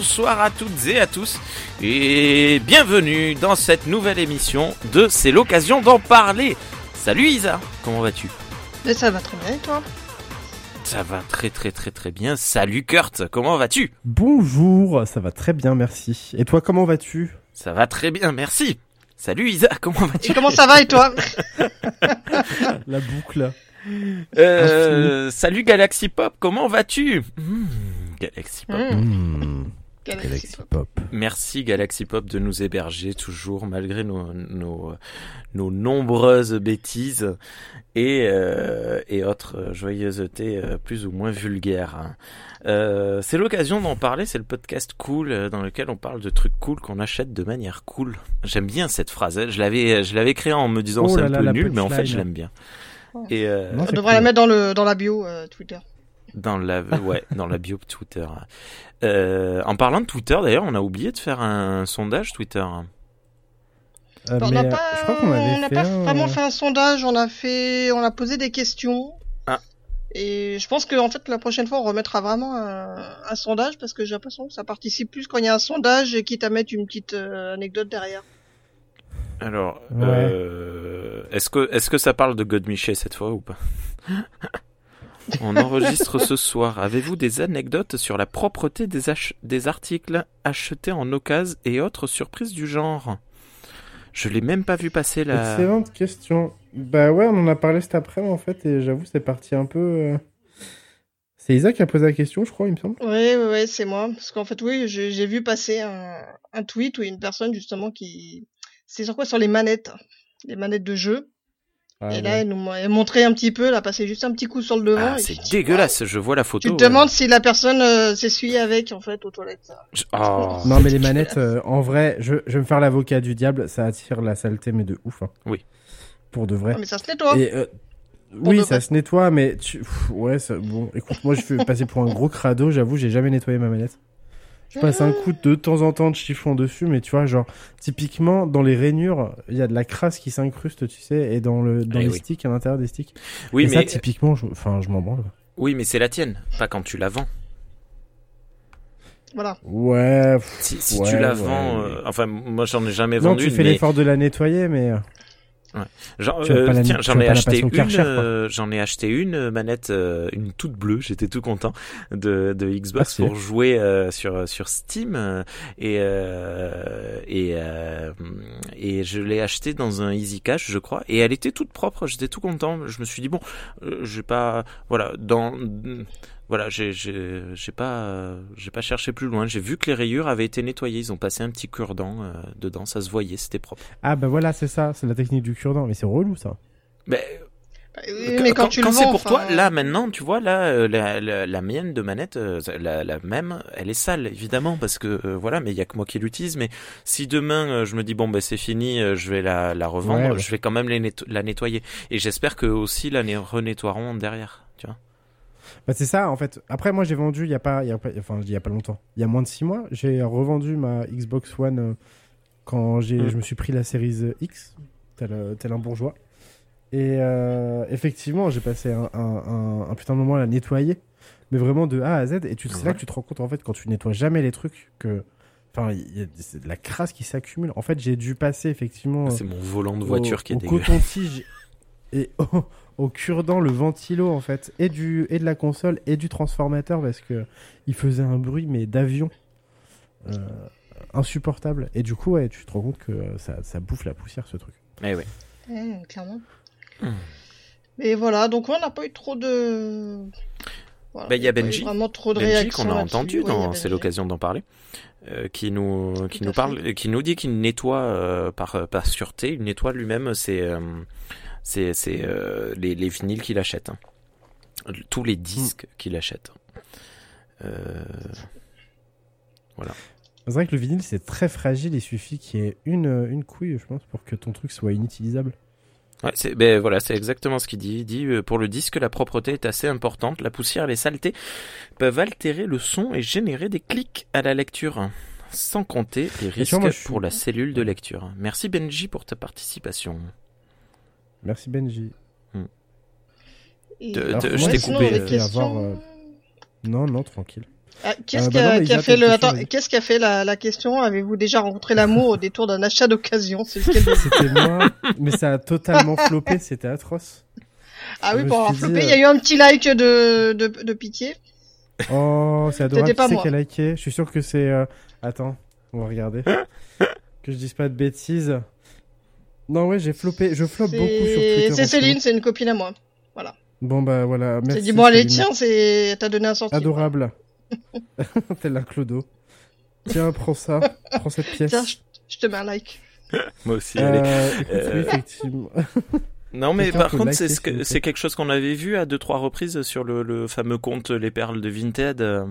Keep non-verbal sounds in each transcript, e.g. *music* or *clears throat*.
Bonsoir à toutes et à tous, et bienvenue dans cette nouvelle émission de C'est l'occasion d'en parler. Salut Isa, comment vas-tu? Ça va très bien et toi? Ça va très très très très bien. Salut Kurt, comment vas-tu? Bonjour, ça va très bien, merci. Et toi, comment vas-tu? Ça va très bien, merci. Salut Isa, *laughs* comment vas-tu? Et comment ça va et toi? La boucle. Euh, salut Galaxy Pop, comment vas-tu? Mmh, Galaxy Pop. Mmh, Mmh, Galaxy Galaxy Pop. Pop. Merci Galaxy Pop de nous héberger toujours malgré nos, nos, nos nombreuses bêtises et, euh, et autres joyeusetés euh, plus ou moins vulgaires. Euh, c'est l'occasion d'en parler, c'est le podcast cool euh, dans lequel on parle de trucs cool qu'on achète de manière cool. J'aime bien cette phrase, hein. je l'avais je l'avais créée en me disant Oh c'est un là, peu la nul mais en fait je l'aime bien. Oh. Et euh, Non, On devrait la mettre dans le dans la bio euh, Twitter. Dans la, ouais, dans la bio Twitter. Euh, en parlant de Twitter, d'ailleurs, on a oublié de faire un sondage Twitter. Euh, on n'a euh, pas, je crois qu'on on avait n'a fait pas un, vraiment fait un sondage. On a fait, on a posé des questions. Ah. Et je pense que en fait la prochaine fois on remettra vraiment un, un sondage parce que j'ai l'impression que ça participe plus quand il y a un sondage et quitte à mettre une petite euh, anecdote derrière. Alors, Ouais. euh, est-ce que, est-ce que ça parle de Godmiché cette fois ou pas? *laughs* On enregistre ce soir. Avez-vous des anecdotes sur la propreté des, ach- des articles achetés en occasion et autres surprises du genre? Je l'ai même pas vu passer là. Excellente question. Bah ouais, on en a parlé cet après-midi en fait, et j'avoue, c'est parti un peu. euh, C'est Isa qui a posé la question, je crois, il me semble. Oui, oui, oui, c'est moi. Parce qu'en fait, oui, j'ai j'ai vu passer un, un tweet où il y a une personne justement qui, c'est sur quoi? Sur les manettes, les manettes de jeu. Ah, et là, ouais. elle nous elle montrait un petit peu, elle a passé juste un petit coup sur le devant. Ah, c'est dégueulasse. Je vois la photo. Tu te demandes si la personne euh, s'essuie avec en fait aux toilettes. je- oh. *laughs* Non, mais les manettes, euh, en vrai, je, je vais me faire l'avocat du diable, ça attire la saleté, mais de ouf. hein. Oui. Pour de vrai. Ah, mais ça se nettoie. Et, euh, oui, ça vrai. se nettoie, mais tu... pff, ouais, ça... bon, écoute, moi je fais passer pour un gros crado, j'avoue, j'ai jamais nettoyé ma manette. Je passe un coup de temps en temps de chiffon dessus, mais tu vois, genre, typiquement, dans les rainures, il y a de la crasse qui s'incruste, tu sais, et dans, le, dans Eh les oui. sticks, à l'intérieur des sticks. Oui, et mais ça, typiquement, je... enfin, je m'en branle. oui, mais c'est la tienne, pas quand tu la vends. Voilà. Ouais, pff, Si, si ouais, tu la vends, euh, enfin, moi j'en ai jamais Non, vendu. tu fais mais... l'effort de la nettoyer, mais... euh, Genre, euh, tiens, tu j'en ai acheté une, euh, j'en ai acheté une euh, manette, euh, une toute bleue. J'étais tout content de, de Xbox Ah, pour jouer euh, sur sur Steam euh, et euh, et euh, et je l'ai acheté dans un Easy Cash, je crois, et elle était toute propre. J'étais tout content. Je me suis dit bon, euh, j'ai pas, voilà, dans voilà, j'ai pas euh, j'ai pas cherché plus loin. J'ai vu que les rayures avaient été nettoyées. Ils ont passé un petit cure-dent euh, dedans. Ça se voyait, c'était propre. Ah, bah voilà, c'est ça, c'est la technique du cure-dent, mais c'est relou, ça. Mais Bah, oui, mais quand, tu le c'est pour toi, là maintenant, tu vois, là, euh, la, la, la mienne de manette, euh, la, la même, elle est sale, évidemment, parce que euh, voilà, mais il y a que moi qui l'utilise. Mais si demain euh, je me dis bon ben c'est fini, euh, je vais la, la revendre, Ouais, ouais. je vais quand même les netto- la nettoyer. Et j'espère que aussi la ne- renettoieront derrière, tu vois. Bah c'est ça en fait. Après moi j'ai vendu il y a pas il y a pas enfin il y a pas longtemps. Il y a moins de 6 mois, j'ai revendu ma Xbox One euh, quand j'ai Mm. je me suis pris la série X tel euh, tel un bourgeois. Et euh, effectivement, j'ai passé un, un, un, un putain de moment à la nettoyer, mais vraiment de A à Z et tu c'est là que tu te rends compte en fait quand tu nettoies jamais les trucs que enfin il y a de la crasse qui s'accumule. En fait, j'ai dû passer effectivement euh, C'est mon volant de voiture au, qui est au dégueu. coton-tige et au, au cure-dent le ventilo en fait et du et de la console et du transformateur parce que il faisait un bruit mais d'avion euh, insupportable et du coup ouais tu te rends compte que euh, ça, ça bouffe la poussière ce truc Eh ouais. hum, clairement. Hum. Mais voilà, donc on n'a pas eu trop de. Voilà, Bah, il y a Benji. Vraiment trop de Benji qu'on a entendu Ouais, c'est l'occasion d'en parler euh, qui nous qui Tout nous parle qui nous dit qu'il nettoie euh, par par sûreté il nettoie lui-même ses euh, ses, euh, les, les vinyles qu'il achète hein. tous les disques qu'il achète euh, c'est vrai que le vinyle c'est très fragile il suffit qu'il y ait une, une couille je pense pour que ton truc soit inutilisable Ouais, c'est ben voilà, c'est exactement ce qu'il dit. Il dit euh, pour le disque, la propreté est assez importante. La poussière et les saletés peuvent altérer le son et générer des clics à la lecture. Sans compter les risques moi, suis- pour la cellule de lecture. Merci Benji pour ta participation. Merci Benji Et- De- Alors, de- moi, je t'ai coupé, euh, questions- avoir, euh, non non tranquille Ah, qu'est-ce Euh, bah a, Isa, fait t'as une le question, attends, vas-y. qu'est-ce qui a fait la, la question? Avez-vous déjà rencontré l'amour au détour d'un achat d'occasion? C'est lequel des- C'était moi, mais ça a totalement floppé, c'était atroce. Ah oui, pour avoir flopé, il euh, y a eu un petit like de de, de pitié. Oh, c'est adorable. C'était pas Qui c'est moi. qui a liké? Je suis sûr que c'est. euh, Attends, on va regarder. que je dise pas de bêtises. Non, ouais, j'ai floppé. Je floppe beaucoup sur Twitter. C'est en c'est ce moment. Céline, c'est une copine à moi. Bon, bah voilà. C'est Merci. dit bon allez Céline. tiens, c'est t'as donné un centime. Adorable. *laughs* *laughs* Tel un clodo. Tiens, prends ça. Prends cette pièce. Tiens, je, te mets un like. *laughs* Moi aussi. allez. Euh, écoute, Euh, oui, effectivement. Non, mais par contre, ce que c'est quelque chose qu'on avait vu à deux trois reprises sur le, le fameux compte Les Perles de Vinted, euh,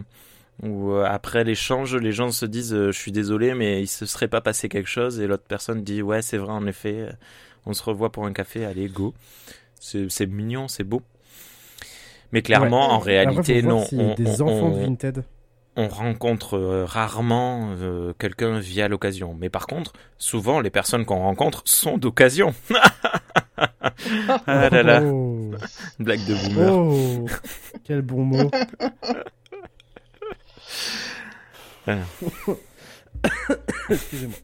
où euh, après l'échange, les gens se disent euh, je suis désolé, mais il se serait pas passé quelque chose, et l'autre personne dit ouais c'est vrai en effet, euh, on se revoit pour un café, allez go. C'est mignon, c'est beau. Mais clairement, Ouais. en réalité, non. On, des on- enfants de Vinted. on rencontre euh, rarement quelqu'un via l'occasion. Mais par contre, souvent, les personnes qu'on rencontre sont d'occasion. *laughs* ah là là, Oh, blague de boomer. oh, quel bon mot. *laughs* Voilà. *coughs* Excusez-moi.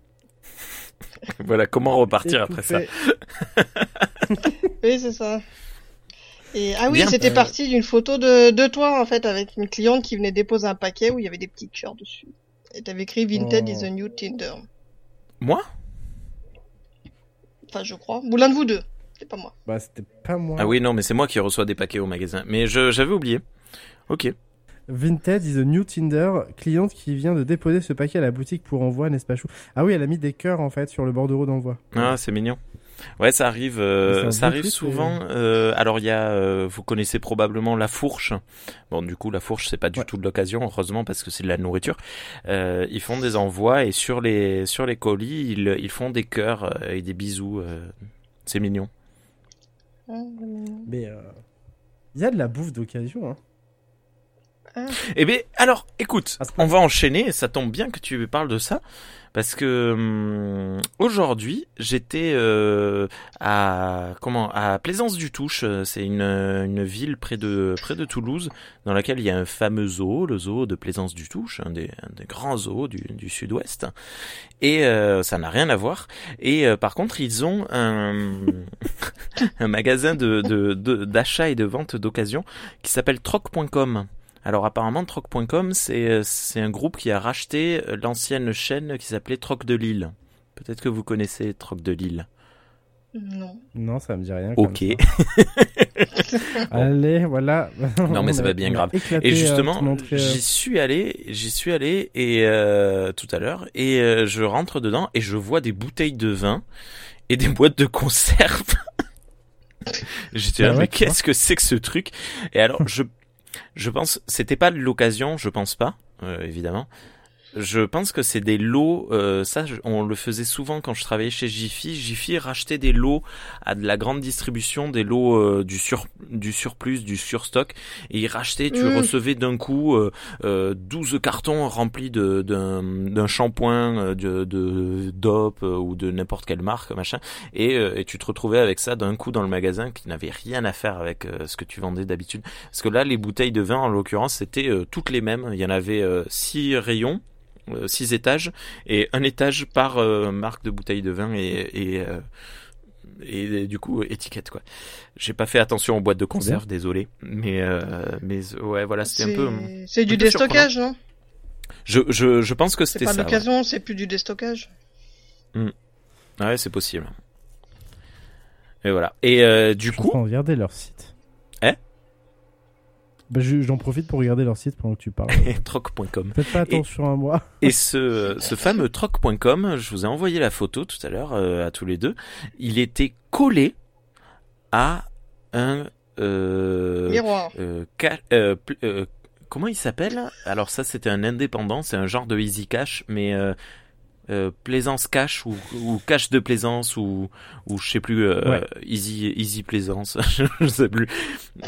Voilà, comment repartir après ça. *laughs* Oui, c'est ça. Et ah oui, c'était Euh, parti d'une photo de, de toi en fait avec une cliente qui venait déposer un paquet où il y avait des petits cœurs dessus. Et t'avais écrit Vinted Oh. is a new Tinder. Moi? Enfin, je crois. Ou l'un de vous deux. C'est pas moi. Bah, c'était pas moi. Ah oui, non, mais c'est moi qui reçois des paquets au magasin. Mais je- j'avais oublié. Ok. Vinted is a new Tinder. Cliente qui vient de déposer ce paquet à la boutique pour envoi, n'est-ce pas chou? Ah oui, elle a mis des cœurs en fait sur le bordereau d'envoi. Ah, c'est mignon. Ouais, ça arrive, euh, ça arrive truc, souvent. euh, alors il y a, euh, vous connaissez probablement la fourche. Bon, du coup, la fourche c'est pas du Ouais. tout de l'occasion, heureusement parce que c'est de la nourriture. Euh, ils font des envois et sur les sur les colis, ils, ils font des cœurs et des bisous. euh, c'est mignon. Mais euh, il y a de la bouffe d'occasion. Hein. Eh bien, alors, écoute, Ah, on va enchaîner. Ça tombe bien que tu parles de ça. Parce que hum, aujourd'hui, j'étais euh, à comment à Plaisance du Touche. C'est une, une ville près de près de Toulouse dans laquelle il y a un fameux zoo, le zoo de Plaisance du Touche, un des, un des grands zoos du, du Sud-Ouest. Et euh, ça n'a rien à voir. Et euh, par contre, ils ont un, *laughs* un magasin de de- de- d'achat et de vente d'occasion qui s'appelle troc.com. Alors apparemment Troc.com c'est euh, c'est un groupe qui a racheté euh, l'ancienne chaîne qui s'appelait Troc de Lille. Peut-être que vous connaissez Troc de Lille. Non. Non, ça me dit rien. comme Ok. ça. *laughs* *laughs* Allez, voilà. Non, mais ça va bien grave. éclaté, Et euh, justement, euh, j'y suis allé, j'y suis allé et euh, tout à l'heure et euh, je rentre dedans et je vois des bouteilles de vin et des boîtes de conserve. *laughs* J'étais Ah là, mais qu'est-ce que c'est que ce truc? Et alors, je, je pense, c'était pas l'occasion, je pense pas, euh, évidemment. Je pense que c'est des lots. euh, ça, on le faisait souvent quand je travaillais chez Jiffy. Jiffy rachetait des lots à de la grande distribution, des lots euh, du sur du surplus, du surstock, et ils rachetaient. Tu Mm. recevais d'un coup euh, euh, 12 cartons remplis de d'un shampoing, euh, de, de Dop euh, ou de n'importe quelle marque, machin, et, euh, et tu te retrouvais avec ça d'un coup dans le magasin qui n'avait rien à faire avec euh, ce que tu vendais d'habitude. Parce que là, les bouteilles de vin, en l'occurrence, c'était euh, toutes les mêmes. Il y en avait euh, six rayons euh, six étages et un étage par euh, marque de bouteille de vin et et, euh, et, du coup étiquette quoi. J'ai pas fait attention aux boîtes de conserve, désolé, mais euh, mais ouais voilà c'était un peu. C'est c'est du déstockage, non Je je je pense que C'est c'était pas ça. ouais. l'occasion, c'est plus du déstockage. Ouais, c'est possible. Et voilà. Et euh, du Je coup, de regarder leur site. Bah, je- J'en profite pour regarder leur site pendant que tu parles. *laughs* troc.com. Faites pas attention à moi. Et ce, ce fameux troc.com, je vous ai envoyé la photo tout à l'heure euh, à tous les deux. Il était collé à un euh, Miroir. euh, ca- euh, pl- euh, comment il s'appelle? Alors ça c'était un indépendant, c'est un genre de easy cash, mais euh, plaisance cash ou, ou cash de plaisance ou ou je sais plus euh, Ouais. easy easy plaisance, *laughs* je sais plus.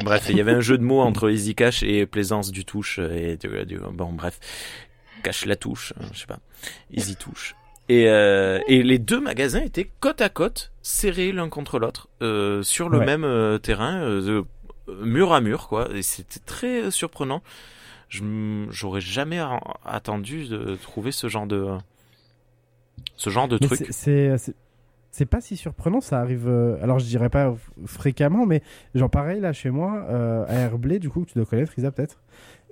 Bref, il y avait un jeu de mots entre easy cash et plaisance du touche et du, du- bon bref, cache la touche, hein, je sais pas, easy touche. Et, euh, et les deux magasins étaient côte à côte, serrés l'un contre l'autre, euh, sur le Ouais. même euh, terrain, euh, mur à mur, quoi. Et c'était très surprenant. Je J'aurais jamais attendu de trouver ce genre de ce genre de Mais truc. c'est- pas si surprenant, ça arrive. euh, alors je dirais pas fréquemment, mais genre pareil là chez moi euh, à Airblay, du coup que tu dois connaître Isa peut-être.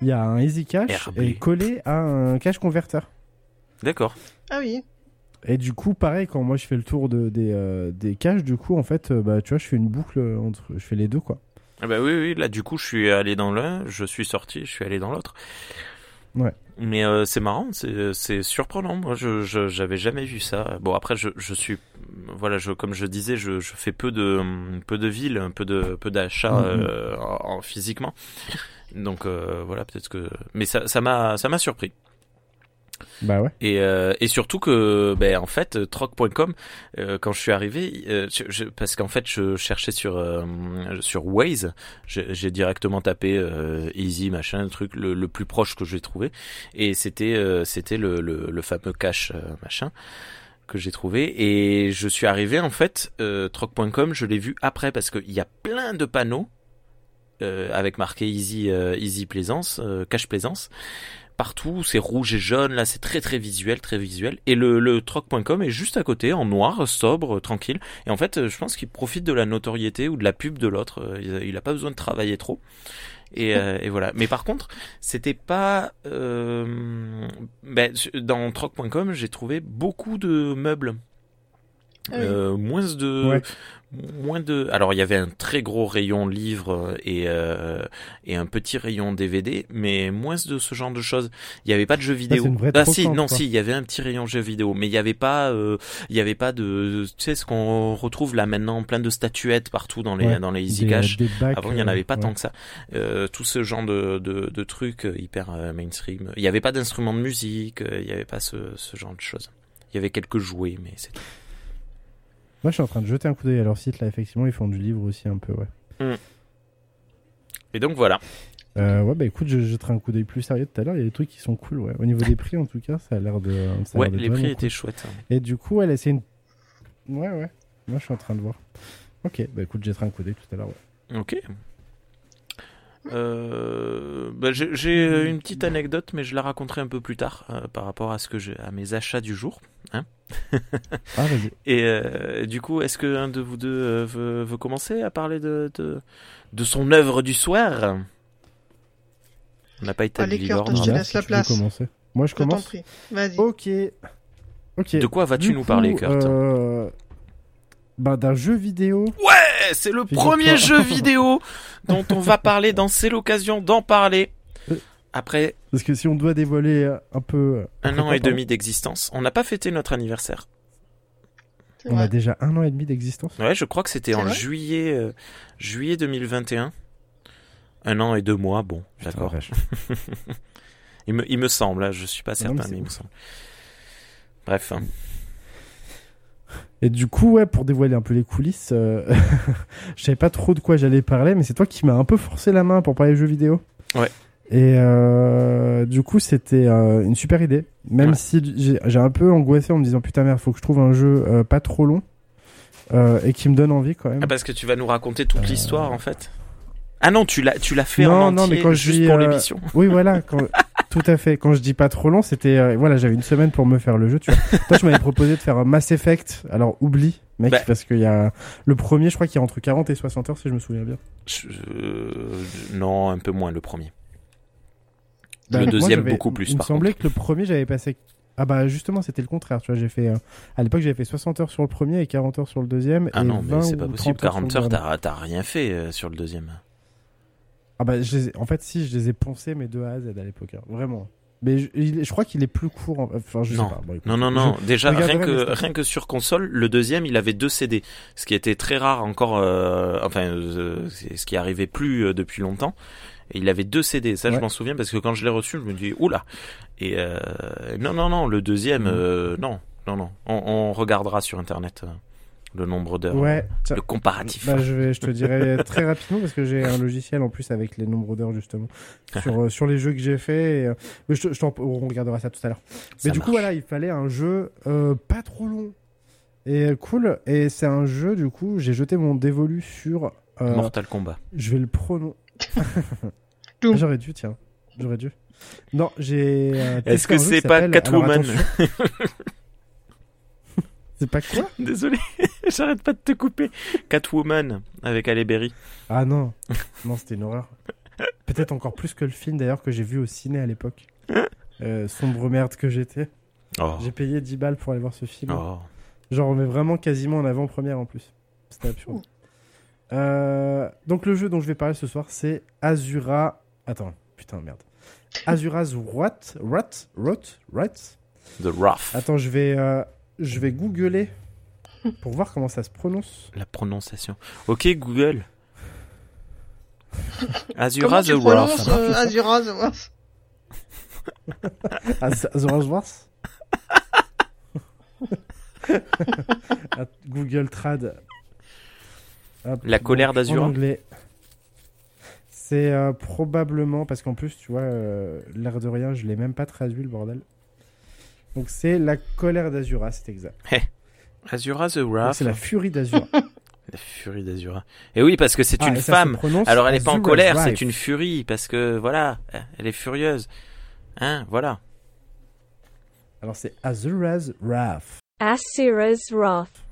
Il y a un Easy Cache et collé à un cache converteur. D'accord. Ah oui. Et du coup, pareil, quand moi je fais le tour de, des, euh, des caches, du coup, en fait, euh, bah, tu vois, je fais une boucle entre. Je fais les deux, quoi. Ah bah oui, oui, là du coup je suis allé dans l'un, je suis sorti, je suis allé dans l'autre. Ouais. Mais euh, c'est marrant, c'est c'est surprenant. Moi, je je- j'avais jamais vu ça. Bon après, je je suis voilà, je comme je disais, je je fais peu de peu de villes, peu de peu d'achats Mhm. euh, en, en- physiquement. Donc euh, voilà, peut-être que mais ça ça m'a ça m'a surpris. Bah euh, et surtout que, ben, en fait, euh, troc.com, euh, quand je suis arrivé, parce qu'en fait, je cherchais sur sur Waze, j'ai directement tapé Easy machin, le truc le, plus proche que j'ai trouvé, et c'était c'était le, le, fameux cache machin que j'ai trouvé. Et je suis arrivé en fait troc.com je l'ai vu après parce qu'il y a plein de panneaux avec marqué Easy Easy Plaisance cache Plaisance partout, c'est rouge et jaune, là c'est très très visuel, très visuel. Et le, le troc.com est juste à côté, en noir, sobre, tranquille. Et en fait, euh, je pense qu'il profite de la notoriété ou de la pub de l'autre. Euh, Il a, il a pas besoin de travailler trop. Et, euh, et voilà. Mais par contre, c'était pas euh, ben, dans troc.com, j'ai trouvé beaucoup de meubles. Ah oui. Moins de Ouais. Moins de alors il y avait un très gros rayon livre et euh, et un petit rayon DVD mais moins de ce genre de choses il y avait pas de jeux vidéo ah si brocante, non quoi. si il y avait un petit rayon jeux vidéo mais il y avait pas euh, il y avait pas de tu sais ce qu'on retrouve là maintenant plein de statuettes partout dans les Ouais. dans les easy Des- cash des bacs, avant il y en euh, avait pas ouais. tant que ça euh, tout ce genre de de, de trucs euh, hyper euh, mainstream il y avait pas d'instruments de musique euh, il y avait pas ce ce genre de choses il y avait quelques jouets mais c'est tout. Moi, je suis en train de jeter un coup d'œil à leur site, là, effectivement, ils font du livre aussi un peu, ouais. et donc voilà Euh, ouais, bah écoute, je jetterai un coup d'œil plus sérieux tout à l'heure. Il y a des trucs qui sont cool, ouais. Au niveau des prix, en tout cas, ça a l'air de. ça a ouais les prix étaient chouettes hein. Et du coup, elle essaie une. Ouais, ouais. Moi, je suis en train de voir. Ok, bah écoute, je jetterai un coup d'œil tout à l'heure, ouais. Ok. Euh, bah, j'ai euh, une petite anecdote, mais je la raconterai un peu plus tard euh, par rapport à ce que j'ai à mes achats du jour. Ah, vas-y. *laughs* Et euh, du coup, est-ce que un de vous deux euh, veut, veut commencer à parler de, de de son œuvre du soir? On n'a pas établi l'ordre. je te laisse la place. commencer? Moi, je commence? Vas-y. Ok. Ok. De quoi vas-tu nous coup, parler, Kurt? euh, Bah, d'un jeu vidéo. Eh, C'est le premier *laughs* jeu vidéo dont on va parler dans C'est l'occasion d'en parler. Après Parce que si on doit dévoiler un peu. euh, un an et demi d'existence, on n'a pas fêté notre anniversaire. On a déjà un an et demi d'existence. Ouais, je crois que c'était en juillet, euh, juillet 2021. Un an et deux mois, bon, d'accord. *laughs* Il me, il me semble, là, je suis pas Non, certain, mais il me semble. Bref, hein. Et du coup, ouais, pour dévoiler un peu les coulisses, euh, *laughs* je savais pas trop de quoi j'allais parler, mais c'est toi qui m'as un peu forcé la main pour parler jeux vidéo. Ouais. Et euh, du coup, c'était euh, une super idée. Même Ouais. si j'ai un peu angoissé en me disant putain merde, faut que je trouve un jeu euh, pas trop long et qui me donne envie quand même. ah, parce que tu vas nous raconter toute l'histoire, en fait. Ah non, tu l'as, tu l'as fait Non, en non, entier mais quand je dis, pour euh, l'émission. *laughs* Oui, voilà, quand... tout à fait. Quand je dis pas trop long, c'était euh, voilà, j'avais une semaine pour me faire le jeu. Tu vois. *laughs* Toi, tu m'avais proposé de faire un Mass Effect. Alors oublie, mec, Bah. parce qu'il y a le premier, je crois qu'il y a entre 40 et 60 heures, si je me souviens bien. Je- euh, non, un peu moins le premier. Bah, le deuxième beaucoup plus. Il me par semblait contre. que le premier, j'avais passé. Ah bah justement, c'était le contraire. Tu vois, j'ai fait euh, à l'époque, j'avais fait 60 heures sur le premier et 40 heures sur le deuxième. Ah et non, 20 mais c'est pas possible. 30 heures sur 40 le heures, t'as, t'as rien fait euh, sur le deuxième. Ah bah, je les ai- en fait, si, je les ai poncés, mais de A à Z à l'époque, hein. vraiment. Mais je, crois qu'il est plus court. en- Enfin, je Non. sais pas. Bon, écoute, Non, non, je- non. Déjà, rien que, rien que sur console, le deuxième, il avait deux CD. Ce qui était très rare encore, euh, enfin, euh, ce qui arrivait plus euh, depuis longtemps. Et il avait deux CD. Ça, je m'en souviens parce que quand je l'ai reçu, je me dis, oula. Et, non, non, non, le deuxième, euh, non, non, non. On, on regardera sur Internet le nombre d'heures. Ouais. Le comparatif. Bah, je, vais, je te dirai *laughs* très rapidement parce que j'ai un logiciel en plus avec les nombres d'heures justement sur, euh, sur les jeux que j'ai fait. et, euh, mais je, te- je on regardera ça tout à l'heure. Mais du coup, voilà, il fallait un jeu euh, pas trop long et euh, cool. Et c'est un jeu, du coup, j'ai jeté mon dévolu sur euh, Mortal Kombat. je vais le prononcer. *laughs* J'aurais dû, tiens. J'aurais dû. Non, j'ai. euh, Est-ce que c'est pas Catwoman. *laughs* C'est pas quoi *laughs* Désolé, *laughs* j'arrête pas de te couper. Catwoman avec Halle Berry. Ah non, non, c'était une horreur. Peut-être encore plus que le film d'ailleurs que j'ai vu au ciné à l'époque. Euh, sombre merde que j'étais. Oh. J'ai payé 10 balles pour aller voir ce film. Oh. Genre, on met vraiment quasiment en avant-première en plus. C'était absurde. Euh, donc, le jeu dont je vais parler ce soir, c'est Azura. Attends, putain, merde. Azura's What What What What The Rough. Attends, je vais, euh, je vais googler pour voir comment ça se prononce. La prononciation. Ok, Google. *laughs* Comment Azura tu the euh, ça Azura The Wrath *laughs* Az- Azura's Wars *laughs* Google Trad. Hop, La colère d'Azura. En anglais. C'est euh, probablement parce qu'en plus, tu vois, euh, l'air de rien, je l'ai même pas traduit le bordel. Donc c'est la colère d'Azura, c'est exact. Azura the Rough. C'est la furie d'Azura. *laughs* La furie d'Azura. Et oui, parce que c'est Ah, une femme. Alors elle est pas en Azura's colère, c'est une furie, parce que voilà, elle est furieuse. Hein, voilà. Alors c'est Azura's Wrath. Asura's Wrath.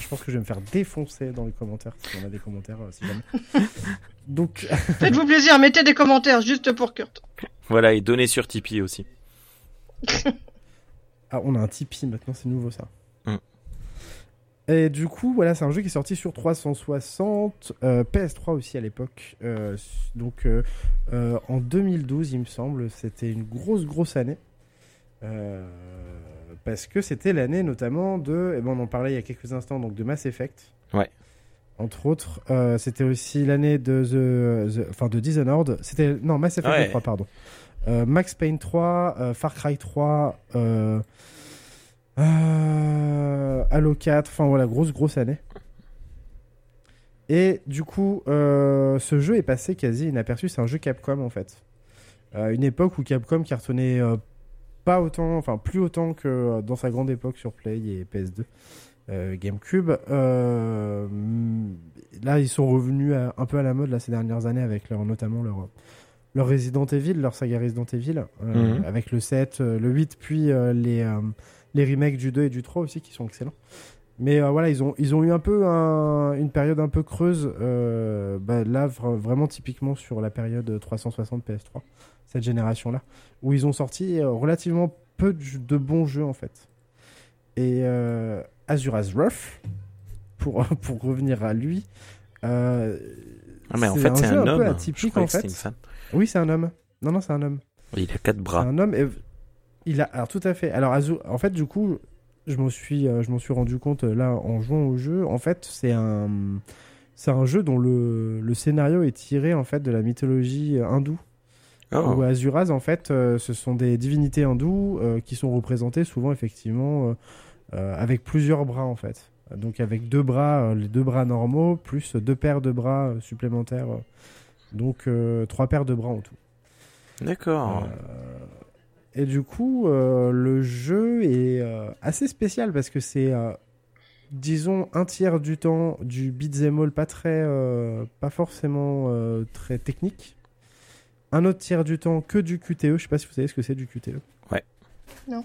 Je pense que je vais me faire défoncer dans les commentaires si on a des commentaires, euh, si jamais. *laughs* Donc, *laughs* Faites-vous plaisir, mettez des commentaires juste pour Kurt. Voilà, et donner sur Tipeee aussi. Ah, on a un Tipeee maintenant, c'est nouveau ça. Mm. Et du coup, voilà, c'est un jeu qui est sorti sur 360, euh, PS3 aussi à l'époque. Euh, donc euh, euh, en 2012, il me semble, c'était une grosse, grosse année. Parce que c'était l'année notamment de, et bon, on en parlait il y a quelques instants, donc de Mass Effect. Ouais. Entre autres, Euh, c'était aussi l'année de The, The- enfin de Dishonored. C'était non Mass Effect Ouais. 3, pardon. Euh, Max Payne 3, euh, Far Cry 3, euh, Halo 4, enfin voilà, grosse grosse année. Et du coup, ce jeu est passé quasi inaperçu. C'est un jeu Capcom en fait. Une époque où Capcom cartonnait pas autant, enfin plus autant que dans sa grande époque sur Play et PS2, euh, GameCube. Mm, là, ils sont revenus un peu à la mode là, ces dernières années avec notamment leur, leur Resident Evil, leur saga Resident Evil, euh, Mhm. avec le 7, euh, le 8, puis euh, les, les remakes du 2 et du 3 aussi qui sont excellents. Mais voilà, ils ont, ils ont eu un peu un- une période un peu creuse, bah, là vra- vraiment typiquement sur la période 360 PS3, cette génération-là, où ils ont sorti relativement peu de, de bons jeux en fait. Et Azura's Wrath, pour, *laughs* pour revenir à lui, Ah, mais en c'est fait, c'est jeu un peu homme. Atypique en que fait. une femme. Oui, c'est un homme. Non, non, c'est un homme. Il a quatre bras. un homme et il a alors tout à fait. Alors Azu- en fait du coup, je m'en suis euh, je m'en suis rendu compte euh, là en jouant au jeu. En fait, c'est un c'est un jeu dont le, le scénario est tiré en fait de la mythologie euh, hindoue. Oh. Où Azuras en fait, euh, ce sont des divinités hindoues euh, qui sont représentées souvent effectivement euh, avec plusieurs bras en fait. Donc avec deux bras, les deux bras normaux plus deux paires de bras supplémentaires. Donc euh, trois paires de bras en tout. D'accord. Euh, et du coup, euh, le jeu est euh, assez spécial parce que c'est, euh, disons, un tiers du temps du beat'em all pas très, euh, pas forcément euh, très technique. Un autre tiers du temps que du QTE. Je sais pas si vous savez ce que c'est du QTE. Ouais. Non.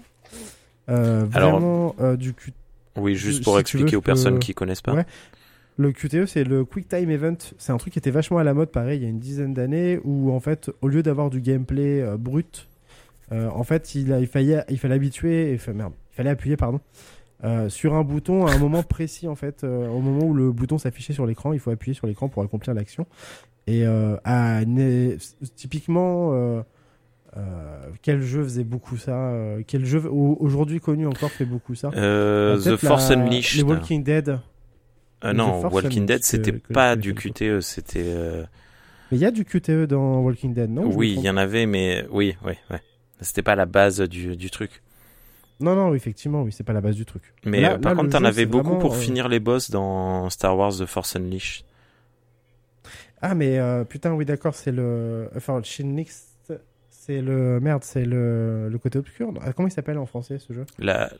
Euh, Alors- vraiment euh, du QTE. Oui, juste pour expliquer veux, aux personnes peux- qui connaissent pas. Ouais. Le QTE, c'est le Quick Time Event. C'est un truc qui était vachement à la mode, pareil, il y a une dizaine d'années, où en fait, au lieu d'avoir du gameplay euh, brut, euh, en fait, il, a- il, fallait, il fallait habituer, merde, il fallait appuyer, pardon, euh, sur un bouton à un moment précis, en fait, au moment où le bouton s'affichait sur l'écran, il faut appuyer sur l'écran pour accomplir l'action. Et à typiquement, euh, quel jeu faisait beaucoup ça euh, Quel jeu au- aujourd'hui connu encore fait beaucoup ça? Euh, The Force la- Unleashed. Les Walking Dead. Euh, The non, Walking Dead, c'était pas du QTE, c'était. euh, Mais il y a du QTE dans Walking Dead, non? Oui, il y en avait, mais oui, oui, ouais. C'était pas la base du, du truc. Non, non, effectivement, oui, c'est pas la base du truc. Mais Là- euh, par là, contre, t'en avais beaucoup vraiment, pour euh, finir les boss dans Star Wars The Force Unleashed. Ah, mais putain, oui, d'accord, c'est le. Enfin, Shinix, c'est le. Merde, c'est le... le côté obscur. Ah, Comment il s'appelle en français ce jeu? La...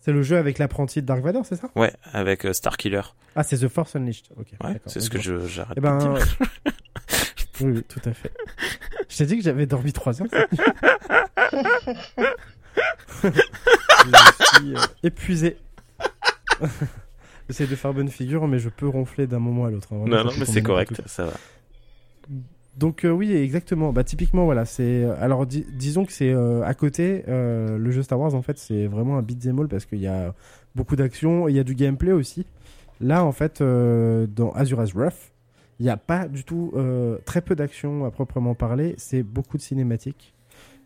C'est le jeu avec l'apprenti de Dark Vador, c'est ça Ouais, avec euh, Starkiller. Ah, c'est The Force Unleashed. Ok. Ouais, c'est ce que je j'arrête Eh de ben, dire. *laughs* oui, oui, tout à fait. Je t'ai dit que j'avais dormi 3 heures. *laughs* je suis euh, épuisé. *laughs* J'essaie de faire bonne figure, mais je peux ronfler d'un moment à l'autre. hein. Non, non, mais c'est correct, ça va. Donc euh, oui, exactement. Bah typiquement voilà, c'est alors di- disons que c'est euh, à côté euh, le jeu Star Wars en fait, c'est vraiment un beat'em all parce qu'il y a beaucoup d'action, il y a du gameplay aussi. Là en fait euh, dans Azura's Wrath, il n'y a pas du tout euh, très peu d'action à proprement parler, c'est beaucoup de cinématiques.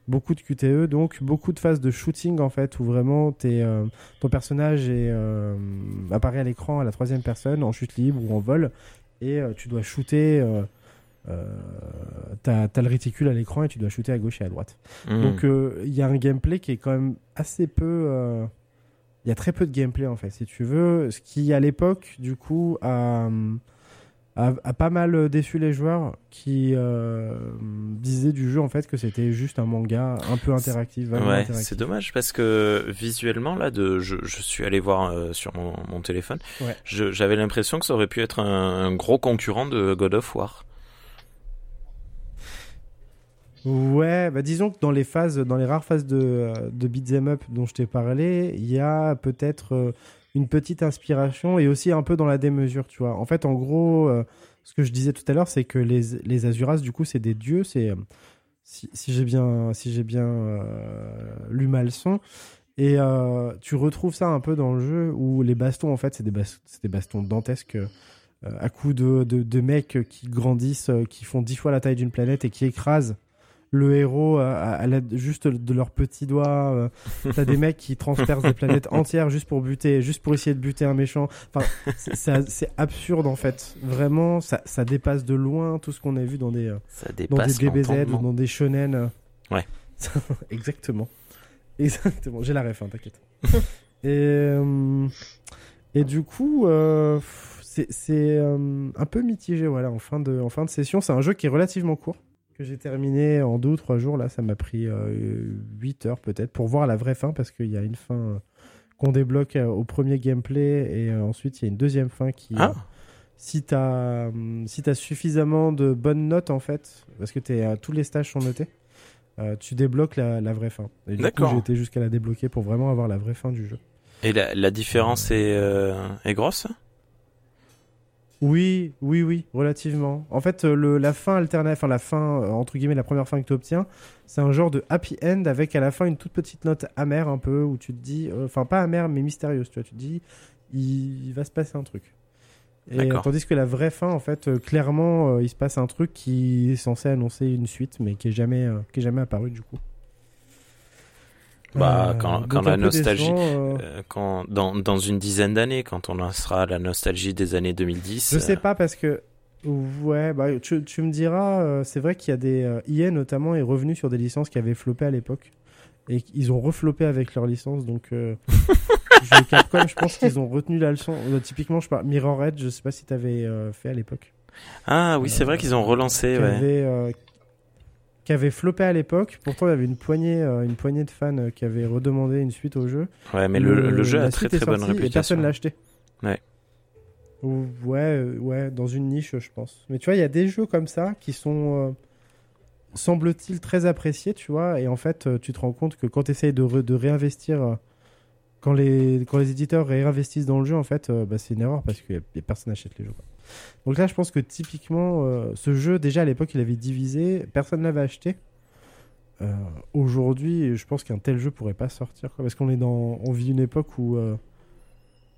Beaucoup de QTE, donc beaucoup de phases de shooting en fait, où vraiment euh, ton personnage est, euh, apparaît à l'écran à la troisième personne, en chute libre ou en vol, et euh, tu dois shooter euh, t'as le réticule à l'écran et tu dois shooter à gauche et à droite. Hmm. Donc euh, il y a un gameplay qui est quand même assez peu. euh, Il y a très peu de gameplay en fait, si tu veux. Ce qui à l'époque, du coup, a, a, a pas mal déçu les joueurs qui euh, disaient du jeu en fait que c'était juste un manga un peu interactif. Ouais, c'est dommage parce que visuellement là, de, je, je suis allé voir sur mon, mon téléphone. Ouais. J'avais l'impression que ça aurait pu être un, un gros concurrent de God of War. Ouais, bah disons que dans les phases, dans les rares phases de, euh, de beat'em up dont je t'ai parlé, il y a peut-être euh, une petite inspiration et aussi un peu dans la démesure, tu vois. En fait, en gros, euh, ce que je disais tout à l'heure, c'est que les, les Azuras, du coup, c'est des dieux. C'est si, j'ai bien, si j'ai bien euh, lu ma leçon. Et tu retrouves ça un peu dans le jeu où les bastons, en fait, c'est des, des bastons dantesques à coups de, de, mecs qui grandissent, qui font dix fois la taille d'une planète et qui écrasent le héros à, l'aide juste de leurs petits doigts. euh, T'as des *laughs* mecs qui transpercent des planètes entières juste pour buter, juste pour essayer de buter un méchant. Enfin, c'est- absurde en fait. Vraiment, ça, ça dépasse de loin tout ce qu'on a vu dans des, euh, dans des DBZ ou dans des shonen. Ouais. *laughs* Exactement. Exactement. J'ai la ref, hein, t'inquiète. *laughs* et, euh, et du coup, euh, c'est c'est, euh, un peu mitigé voilà, en, fin de, en fin de session. C'est un jeu qui est relativement court, que j'ai terminé en deux ou trois jours. Là, ça m'a pris euh, 8 heures peut-être pour voir la vraie fin, parce qu'il y a une fin euh, qu'on débloque euh, au premier gameplay, et ensuite il y a une deuxième fin qui... Ah, si t'as hum, si suffisamment de bonnes notes en fait, parce que t'es, euh, tous les stages sont notés, euh, tu débloques la, la vraie fin. Et du coup, D'accord. j'ai été jusqu'à la débloquer pour vraiment avoir la vraie fin du jeu. et la, la différence est, euh, est grosse? Oui, oui, oui, relativement. En fait, euh, le, la fin alternative, enfin la fin, euh, entre guillemets, la première fin que tu obtiens, c'est un genre de happy end avec à la fin une toute petite note amère un peu, où tu te dis, euh, enfin pas amère mais mystérieuse, tu vois, tu te dis, il, il va se passer un truc. Et, tandis que la vraie fin, en fait, euh, clairement, euh, il se passe un truc qui est censé annoncer une suite, mais qui est jamais, qui est jamais apparu du coup. Bah, Euh, quand, la nostalgie, euh, euh, quand, dans, dans une dizaine d'années, quand on à la nostalgie des années 2010. Je sais pas parce que ouais, bah tu, tu me diras, c'est vrai qu'il y a des EA notamment est revenu sur des licences qui avaient floppé à l'époque et ils ont refloppé avec leurs licences donc euh, *laughs* je, Capcom, je pense qu'ils ont retenu la leçon. Euh, typiquement, je parle Mirror Edge, je sais pas si t'avais euh, fait à l'époque. Ah oui, c'est vrai qu'ils ont relancé. qui Ouais. avait qui avait floppé à l'époque. Pourtant, il y avait une poignée, euh, une poignée de fans euh, qui avaient redemandé une suite au jeu. ouais, mais le, le jeu a très très bonne réputation. Et personne l'a acheté. Ouais. Ou- Ouais, euh, ouais, dans une niche, je pense. Mais tu vois, il y a des jeux comme ça qui sont, euh, semble-t-il, très appréciés, tu vois. Et en fait, tu te rends compte que quand tu essayes de, re- de réinvestir, euh, quand, les, quand les éditeurs réinvestissent dans le jeu, en fait, bah, c'est une erreur parce que personne n'achète les jeux. quoi. Donc là, je pense que typiquement, euh, ce jeu, déjà à l'époque, il avait divisé, personne ne l'avait acheté. Euh, Aujourd'hui, je pense qu'un tel jeu pourrait pas sortir, quoi, parce qu'on est dans, on vit une époque où, euh,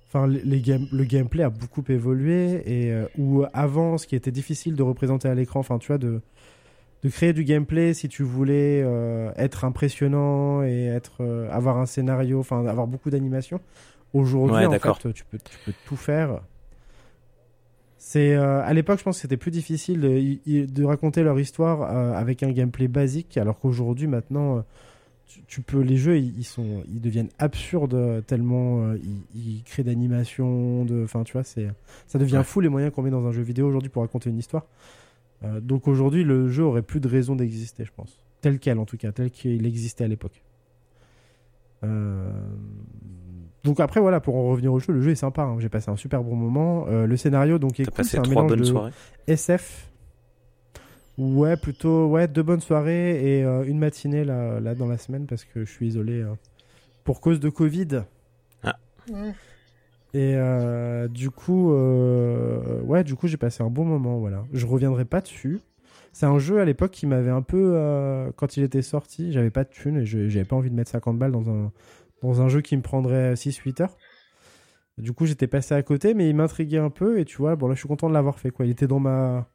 enfin, les, les game- le gameplay a beaucoup évolué et où avant, ce qui était difficile de représenter à l'écran, enfin, tu vois, de de créer du gameplay si tu voulais être impressionnant et être avoir un scénario, enfin, avoir beaucoup d'animation. Aujourd'hui, Ouais, en fait, tu peux, tu peux tout faire. C'est euh, à l'époque, je pense que c'était plus difficile de, raconter leur histoire euh, avec un gameplay basique, alors qu'aujourd'hui, maintenant, euh, tu, tu peux les jeux, ils, ils sont, ils deviennent absurdes tellement euh, ils, ils créent d'animation, de, enfin, tu vois, c'est, ça devient Ouais. fou les moyens qu'on met dans un jeu vidéo aujourd'hui pour raconter une histoire. Donc aujourd'hui, le jeu aurait plus de raison d'exister, je pense, tel quel en tout cas, tel qu'il existait à l'époque. Euh, Donc après voilà, pour en revenir au jeu, le jeu est sympa. hein. J'ai passé un super bon moment. Euh, le scénario donc est cool, passé c'est un trois mélange bonnes de soirées. SF. Ouais, plutôt ouais, deux bonnes soirées et euh, une matinée là, là dans la semaine parce que je suis isolé euh, pour cause de Covid. Mm. Et euh, du coup, euh, ouais, du coup, j'ai passé un bon moment. Voilà, je reviendrai pas dessus. C'est un jeu à l'époque qui m'avait un peu, euh, quand il était sorti, j'avais pas de thune et je- j'avais pas envie de mettre 50 balles dans un dans un jeu qui me prendrait 6-8 heures. Du coup, j'étais passé à côté, mais il m'intriguait un peu et tu vois, bon là, je suis content de l'avoir fait quoi. Il était dans ma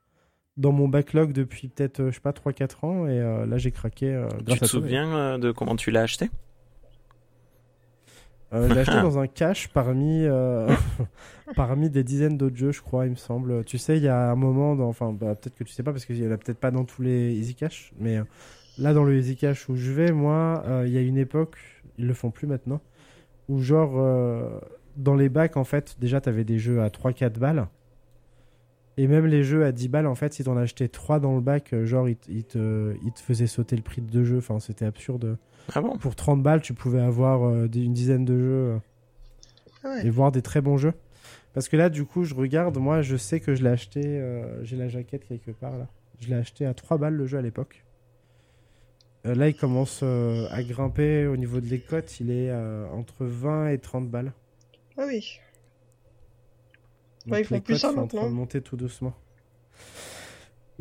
dans mon backlog depuis peut-être, euh, je sais pas, 3-4 ans et euh, là, j'ai craqué euh, Tu grâce te à toi. souviens de comment tu l'as acheté? Euh, je l'ai acheté *laughs* dans un cache parmi, euh, *laughs* parmi des dizaines d'autres jeux, je crois, il me semble. Tu sais, il y a un moment, dans, enfin, bah, peut-être que tu sais pas parce qu'il y en a peut-être pas dans tous les Easy Cash, mais euh, là, dans le Easy Cash où je vais, moi, euh, il y a une époque, ils le font plus maintenant, où genre, euh, dans les bacs, en fait, déjà, t'avais des jeux à 3-4 balles. Et même les jeux à 10 balles, en fait, si t'en achetais 3 dans le bac, euh, genre, ils, te- ils te, ils te faisaient sauter le prix de deux jeux. Enfin, c'était absurde. Ah bon? Pour 30 balles, tu pouvais avoir euh, une dizaine de jeux euh, Ah ouais. et voir des très bons jeux. Parce que là, du coup, je regarde, moi, je sais que je l'ai acheté, euh, j'ai la jaquette quelque part là. Je l'ai acheté à 3 balles le jeu à l'époque. Euh, là, il commence à grimper au niveau de les cotes, il est entre 20 et 30 balles. Ah oui. Donc, Ouais, ils font plus ça sont en train maintenant. de monter tout doucement.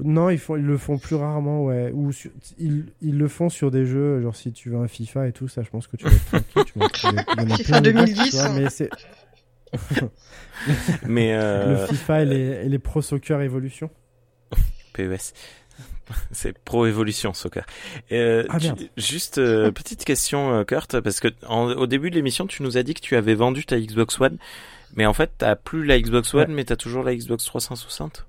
Non, ils, font, ils le font plus rarement, ouais. Ou sur- ils, ils le font sur des jeux, genre si tu veux un FIFA et tout, ça, je pense que tu vas être tranquille. Tu vas *laughs* FIFA plein de bacs, tu 2010, vois, hein. mais c'est Mais *laughs* le euh, FIFA et les, et les Pro Soccer Evolution. PES. *laughs* C'est Pro Evolution Soccer. Euh, Ah, tu- juste euh, petite question, euh, Kurt, parce que en- au début de l'émission, tu nous as dit que tu avais vendu ta Xbox One, mais en fait, t'as plus la Xbox One, Ouais. mais t'as toujours la Xbox 360.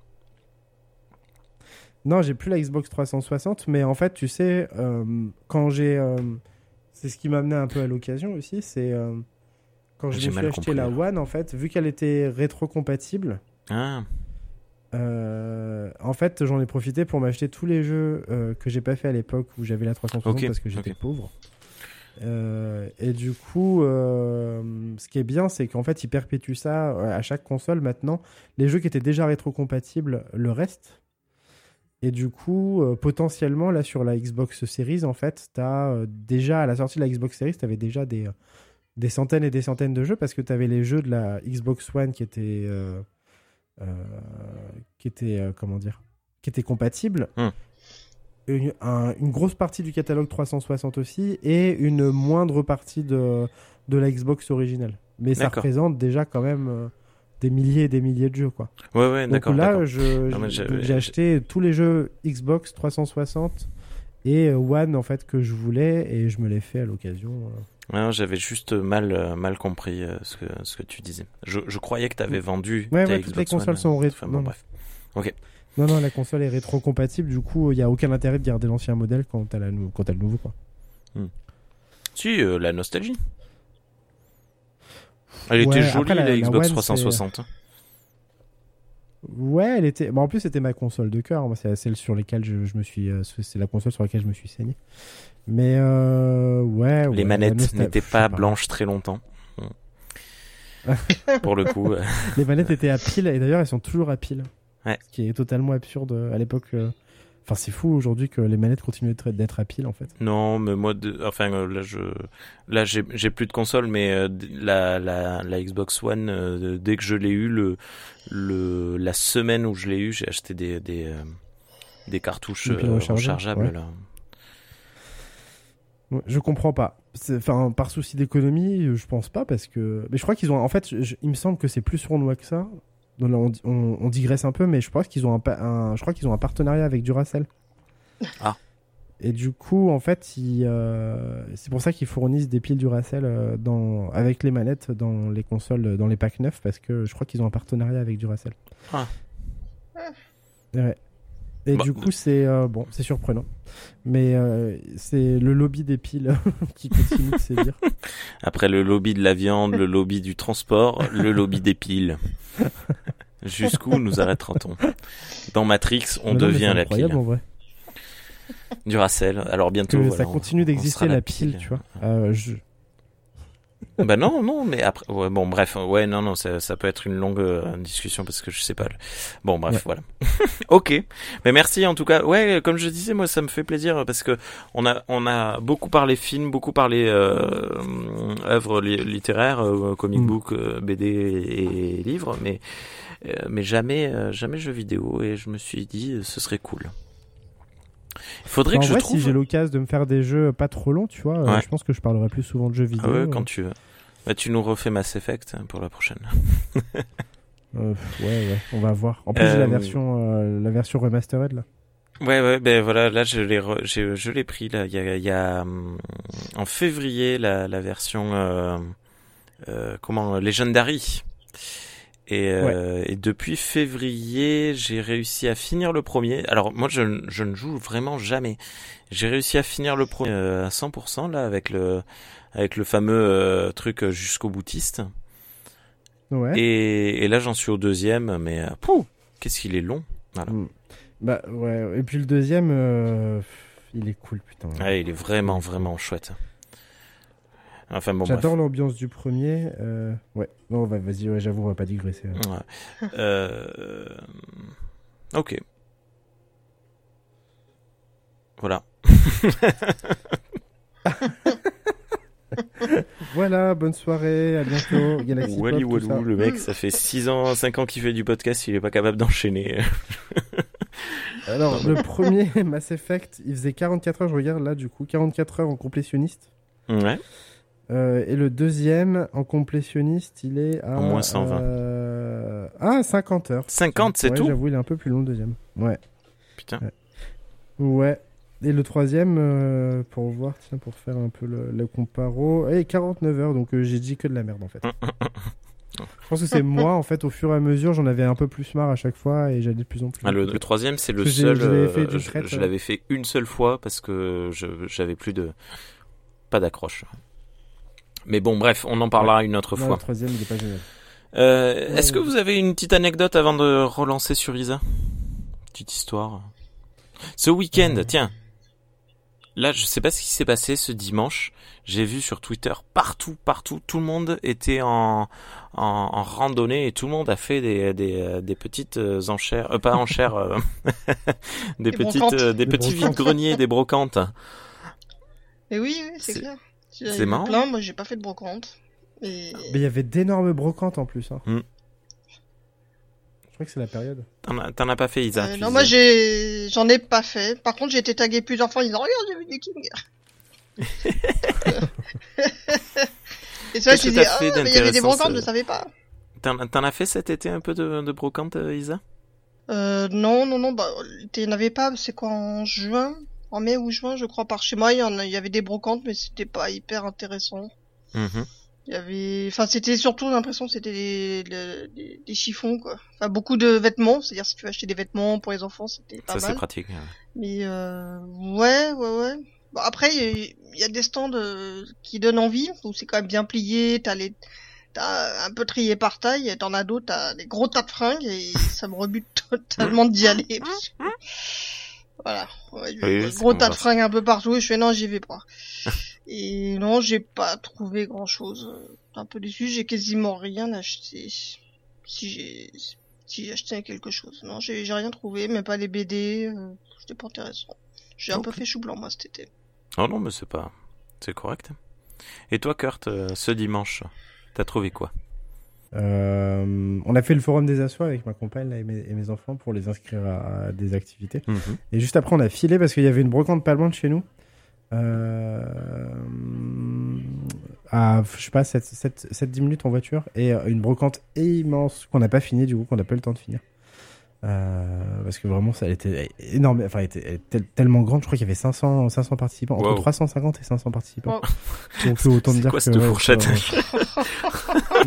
Non, j'ai plus la Xbox 360, mais en fait, tu sais, euh, quand j'ai. euh, c'est ce qui m'a amené un peu à l'occasion aussi, c'est. euh, quand je me J'ai suis acheté la. One, en fait, vu qu'elle était rétro-compatible, Ah, en fait, j'en ai profité pour m'acheter tous les jeux que j'ai pas fait à l'époque où j'avais la 360 Ok, parce que j'étais pauvre. Euh, et du coup, euh, ce qui est bien, c'est qu'en fait, ils perpétuent ça euh, à chaque console maintenant. Les jeux qui étaient déjà rétro-compatibles le restent. Et du coup, potentiellement, là, sur la Xbox Series, en fait, t'as déjà, à la sortie de la Xbox Series, t'avais déjà des, des centaines et des centaines de jeux parce que t'avais les jeux de la Xbox One qui étaient, qui étaient, comment dire, qui étaient compatibles. Hmm. Une, un- une grosse partie du catalogue 360 aussi et une moindre partie de, de la Xbox originale. Mais ça représente déjà quand même euh, des milliers et des milliers de jeux, quoi. ouais, ouais, Donc d'accord. là, j'ai acheté tous les jeux Xbox 360 et euh, One en fait que je voulais et je me l'ai fait à l'occasion. euh. Ouais, j'avais juste mal, mal compris ce, que, ce que tu disais. Je, je croyais que t'avais vendu Ouais, ta ouais, Xbox toutes les consoles One. sont Enfin, bon, bref. Non, non, la console est rétro-compatible, du coup, il n'y a aucun intérêt de garder l'ancien modèle quand t'as la nou- quand t'as le nouveau. Quoi. Si, euh, la nostalgie. Elle Ouais, était jolie, après, la, la- la Xbox One, 360. Ouais, elle était. Bon, en plus, c'était ma console de cœur. Moi, c'est celle sur laquelle je, je me suis. euh, C'est la console sur laquelle je me suis saigné. Mais euh, ouais. ouais, Les manettes nostal- n'étaient sais pas blanches très longtemps. *laughs* Pour le coup, Les manettes étaient à pile et d'ailleurs elles sont toujours à pile. Ouais. Ce qui est totalement absurde euh, à l'époque. euh. Enfin, c'est fou aujourd'hui que les manettes continuent d'être- à pile en fait. non, mais moi, de- enfin euh, là, je, là, j'ai, plus de console, mais la, la, la Xbox One, euh, dès que je l'ai eu, le, le, la semaine où je l'ai eu, j'ai acheté des, des, euh, des cartouches euh, rechargeables, rechargeables. ouais. Là. Ouais, Je comprends pas. Enfin, par souci d'économie, je pense pas parce que. Mais je crois qu'ils ont. En fait, je- il me semble que c'est plus sournois que ça. On, di- on- on digresse un peu, mais je pense qu'ils ont un, je crois qu'ils ont un partenariat avec Duracell. Ah. Et du coup, en fait, euh, c'est pour ça qu'ils fournissent des piles Duracell euh, dans, avec les manettes dans les consoles, dans les packs neufs, parce que je crois qu'ils ont un partenariat avec Duracell. Ah. Ouais. Et Bah, du coup, c'est euh, bon, c'est surprenant, mais euh, c'est le lobby des piles *laughs* qui continue de sévir. *laughs* Après le lobby de la viande, le lobby du transport, le lobby des piles. Jusqu'où nous arrêtera-t-on? Dans Matrix, on Mais devient la incroyable pile. en vrai. Duracell. Alors bientôt, Que voilà, ça on- continue on d'exister la pile, tu vois. Euh, je... bah non, non, mais après, ouais, bon, bref, ouais, non, non, ça, ça peut être une longue euh, discussion parce que je sais pas. Bon, bref, Ouais. voilà. *laughs* ok, mais merci en tout cas. Ouais, comme je disais, moi, ça me fait plaisir parce que on a, on a beaucoup parlé films, beaucoup parlé euh, œuvres li- littéraires, euh, comic Mm. book, euh, BD et, et livres, mais mais jamais, jamais jeux vidéo. Et je me suis dit, ce serait cool. Il faudrait en que je vrai, trouve. si j'ai l'occasion de me faire des jeux pas trop longs, tu vois, Ouais. je pense que je parlerai plus souvent de jeux vidéo. Ah ouais, quand tu veux. Bah, tu nous refais Mass Effect hein, pour la prochaine. *laughs* euh, ouais, ouais, on va voir. En plus, j'ai la Euh, version, euh, la version remastered là. Ouais, ouais, ben voilà, là je l'ai, re- je l'ai pris là. Il y a, il y a hum, en février la, la version euh, euh, comment Legendary. Et, euh, et depuis février, j'ai réussi à finir le premier. Alors moi, je, ne- je ne joue vraiment jamais. J'ai réussi à finir le premier euh, à 100% là avec le avec le fameux euh, truc euh, jusqu'au boutiste. Ouais. Et, et là, j'en suis au deuxième, mais euh, qu'est-ce qu'il est long. Voilà. Mm. Bah ouais. Et puis le deuxième, euh, il est cool, putain. Ouais, il est vraiment, vraiment chouette. Enfin bon, J'adore l'ambiance du premier. euh, Ouais. Non, bah, vas-y, ouais, j'avoue, on va pas digresser. hein. Ouais. Euh... Ok. Voilà. *laughs* *laughs* Voilà, bonne soirée, à bientôt. Galaxy Wally Pop. Walou, le mec, ça fait 6 ans, 5 ans qu'il fait du podcast, il est pas capable d'enchaîner. *laughs* Alors, le premier *laughs* Mass Effect, il faisait 44 heures, je regarde là, du coup, 44 heures en complétionniste. Ouais. Euh, et le deuxième en complétionniste, il est à. Au moins 120. euh, Ah, 50 heures. 50, c'est Ouais, tout J'avoue, il est un peu plus long le deuxième. Ouais. Putain. Ouais. Et le troisième, euh, pour voir, tiens, pour faire un peu le, le comparo, et 49 heures, donc euh, j'ai dit que de la merde en fait. Je pense que c'est *laughs* moi, en fait, au fur et à mesure, j'en avais un peu plus marre à chaque fois et j'allais de plus en plus. Ah, le, le troisième, c'est le seul. je l'avais euh, je je l'avais fait une seule fois parce que je j'avais plus de. Pas d'accroche. Mais bon, bref, on en parlera une autre Non, fois. le troisième, il est pas génial. Euh, Ouais, Est-ce que vous avez une petite anecdote avant de relancer sur Isa? Petite histoire. Ce week-end, tiens. Là, je sais pas ce qui s'est passé ce dimanche. J'ai vu sur Twitter partout, partout, tout le monde était en, en, en randonnée et tout le monde a fait des, des, des petites euh, enchères, euh, pas enchères, euh, *laughs* des Des petites, euh, des Des petits brocantes. vides-greniers, des brocantes. Et oui, oui, c'est clair. c'est marrant. Plein, moi j'ai pas fait de brocante. Et... Mais il y avait d'énormes brocantes en plus. Hein. Hmm. Je crois que c'est la période. T'en as, pas fait, Isa Euh, non, moi disais. j'ai, j'en ai pas fait. Par contre, j'ai été tagué plusieurs fois en disant regarde, j'ai vu des King. *laughs* Et ça, dit t'as ah, fait mais il y avait des brocantes, je savais pas. T'en, as fait cet été un peu de, de brocante, euh, Isa? Euh, non, non, non, bah, il n'y en avait pas, c'est quoi, en juin? En mai ou juin, je crois, par chez moi, il y, en a- il y avait des brocantes, mais c'était pas hyper intéressant. Mhm. Il y avait, enfin, c'était surtout l'impression que c'était des, des, des- chiffons, quoi. Enfin, beaucoup de vêtements, c'est-à-dire si tu veux acheter des vêtements pour les enfants, c'était pas Ça, c'est mal. pratique. Mais euh, ouais, ouais, ouais. Bon, après, il y, a- il y a des stands euh, qui donnent envie, où c'est quand même bien plié, t'as les, t'as un peu trié par taille, t'en as d'autres, t'as des gros tas de fringues, et *laughs* ça me rebute totalement d'y aller. Voilà. Ouais, Oui, c'est gros tas de fringues un peu partout, et je fais non, j'y vais pas. *laughs* et non, j'ai pas trouvé grand chose. Un peu déçu, j'ai quasiment rien acheté. Si j'ai, si j'ai acheté quelque chose. Non, j'ai rien trouvé, même pas les BD, euh, c'était pas intéressant. J'ai un peu fait chou blanc, moi, cet été. Oh non, mais c'est pas. C'est correct. Et toi, Kurt, euh, ce dimanche, t'as trouvé quoi? Euh, on a fait le forum des assos avec ma compagne là, et, mes, et mes enfants pour les inscrire à, à des activités. Et juste après, on a filé parce qu'il y avait une brocante pas loin de chez nous. Euh, à, je sais pas, 7-10 minutes en voiture. Et euh, une brocante immense qu'on n'a pas fini, du coup, qu'on n'a pas eu le temps de finir. Euh, parce que vraiment, ça elle était énorme. Enfin, elle était, elle était tellement grande. Je crois qu'il y avait 500, 500 participants. Entre Wow. 350 et 500 participants. Wow. Donc, autant C'est dire quoi que, cette ouais, fourchette ça- *laughs*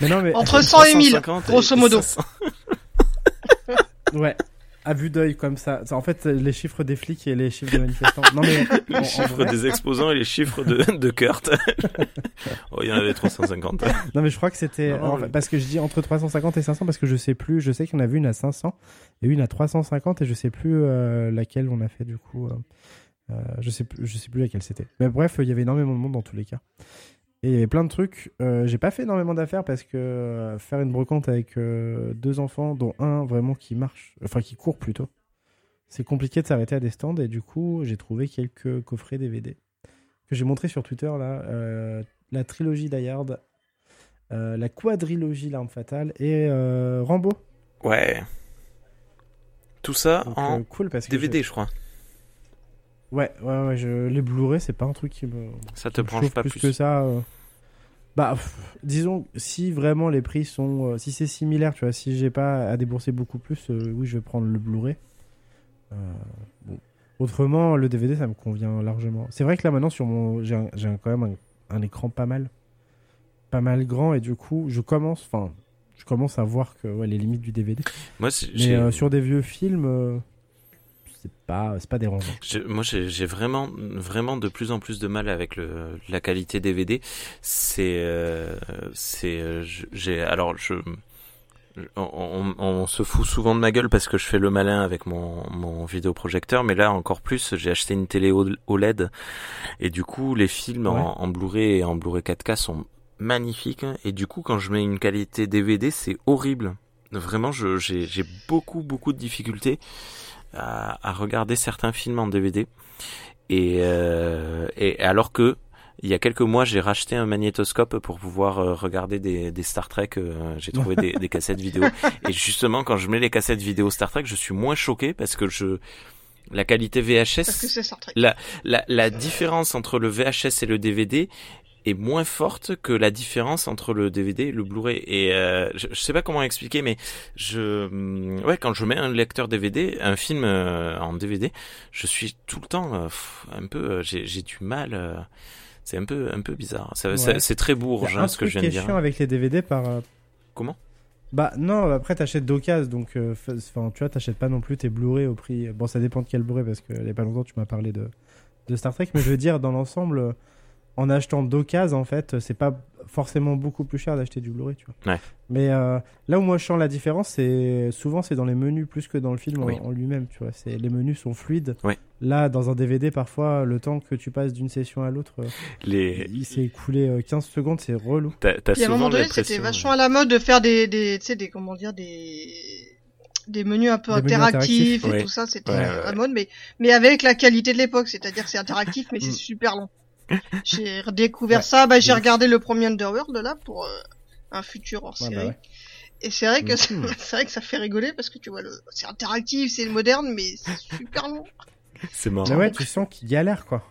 Mais non, mais. Entre 100 et 1000, 350 grosso modo. 500. Ouais. *laughs* À vue d'œil comme ça. En fait, les chiffres des flics et les chiffres des manifestants. Non mais *laughs* Les chiffres vrai- des exposants et les chiffres de, de Kurt. *laughs* oh, il y en avait 350. non mais je crois que c'était Non, non, en fait, mais- parce que je dis entre 350 et 500 parce que je sais plus. Je sais qu'il y en a vu une à 500 et une à 350 et je sais plus euh, laquelle on a fait du coup. euh, euh, je sais plus, je sais plus laquelle c'était. Mais bref, il y avait énormément de monde dans tous les cas. Et il y avait plein de trucs. Euh, j'ai pas fait énormément d'affaires parce que euh, faire une brocante avec euh, deux enfants, dont un vraiment qui marche, enfin qui court plutôt, c'est compliqué de s'arrêter à des stands. Et du coup, j'ai trouvé quelques coffrets DVD que j'ai montré sur Twitter là. euh, la trilogie d'Ayard, la quadrilogie L'Arme Fatale et euh, Rambo. Ouais. Tout ça Donc, en cool parce que DVD, je crois. Ouais, ouais, ouais. Je... Les Blu-ray, c'est pas un truc qui me. Ça te branche pas plus, plus. que ça. euh. Bah, pff, disons, si vraiment les prix sont. euh, si c'est similaire, tu vois, si j'ai pas à débourser beaucoup plus, euh, oui, je vais prendre le Blu-ray. Euh, bon. Autrement, le DVD, ça me convient largement. C'est vrai que là, maintenant, sur mon. J'ai quand même un, un écran pas mal. Pas mal grand, et du coup, je commence. Enfin, je commence à voir que ouais, les limites du DVD. Moi, Mais sur des vieux films, c'est pas, c'est pas dérangeant. Je- moi, j'ai vraiment, vraiment de plus en plus de mal avec le, la qualité DVD. C'est, euh, c'est, euh, j'ai, alors je, on, on- on se fout souvent de ma gueule parce que je fais le malin avec mon, mon vidéoprojecteur, mais là encore plus, j'ai acheté une télé OLED et du coup, les films Ouais. en, en Blu-ray et en Blu-ray 4K sont magnifiques et du coup, quand je mets une qualité DVD, c'est horrible. Vraiment, j'ai beaucoup, beaucoup de difficultés à, à regarder certains films en DVD. Et, euh, et alors que il y a quelques mois, j'ai racheté un magnétoscope pour pouvoir euh, regarder des, des Star Trek. euh, j'ai trouvé des, des cassettes vidéo. *laughs* Et justement, quand je mets les cassettes vidéo Star Trek, je suis moins choqué parce que je la qualité Parce que VHS, Star Trek. la, la différence entre le VHS et le DVD est moins forte que la différence entre le DVD et le Blu-ray. Et euh, je, je sais pas comment expliquer, mais je, hum, ouais, quand je mets un lecteur DVD, un film euh, en DVD, je suis tout le temps euh, pff, un peu, j'ai du mal. c'est un peu, un peu bizarre. Ouais. C'est très bourge, hein, ce que je viens de dire. avec les DVD par. Comment? Bah non, après t'achètes d'occasion, donc enfin tu vois, t'achètes pas non plus tes Blu-ray au prix. Bon, ça dépend de quel Blu-ray parce que il y a pas longtemps tu m'as parlé de de Star Trek, mais je veux dire dans l'ensemble, en achetant d'occasion en fait, c'est pas forcément beaucoup plus cher d'acheter du Blu-ray, tu vois. Ouais. Mais euh, là où moi je sens la différence, c'est souvent c'est dans les menus plus que dans le film en- Oui. en, lui-même, tu vois. C'est les menus sont fluides. Ouais. Là, dans un DVD, parfois le temps que tu passes d'une session à l'autre, euh, Les, il s'est écoulé euh, 15 secondes, c'est relou. t'as t'as Puis à un souvent moment donné, c'était vachement à la mode de faire des, des, tu sais, des, comment dire, des, des menus un peu menus interactifs interactifs. et tout ça, c'était Ouais, à ouais, la mode, mais, mais avec la qualité de l'époque, c'est-à-dire que c'est interactif, mais c'est Mm. super long. J'ai redécouvert Ouais. ça, bah, j'ai regardé le premier Underworld, là, pour euh, un futur hors Ouais, série. bah ouais. Et c'est vrai que *laughs* c'est vrai que ça fait rigoler parce que tu vois, le, c'est interactif, c'est moderne, mais c'est super long. C'est marrant. Mais ouais, tu sens qu'il galère quoi.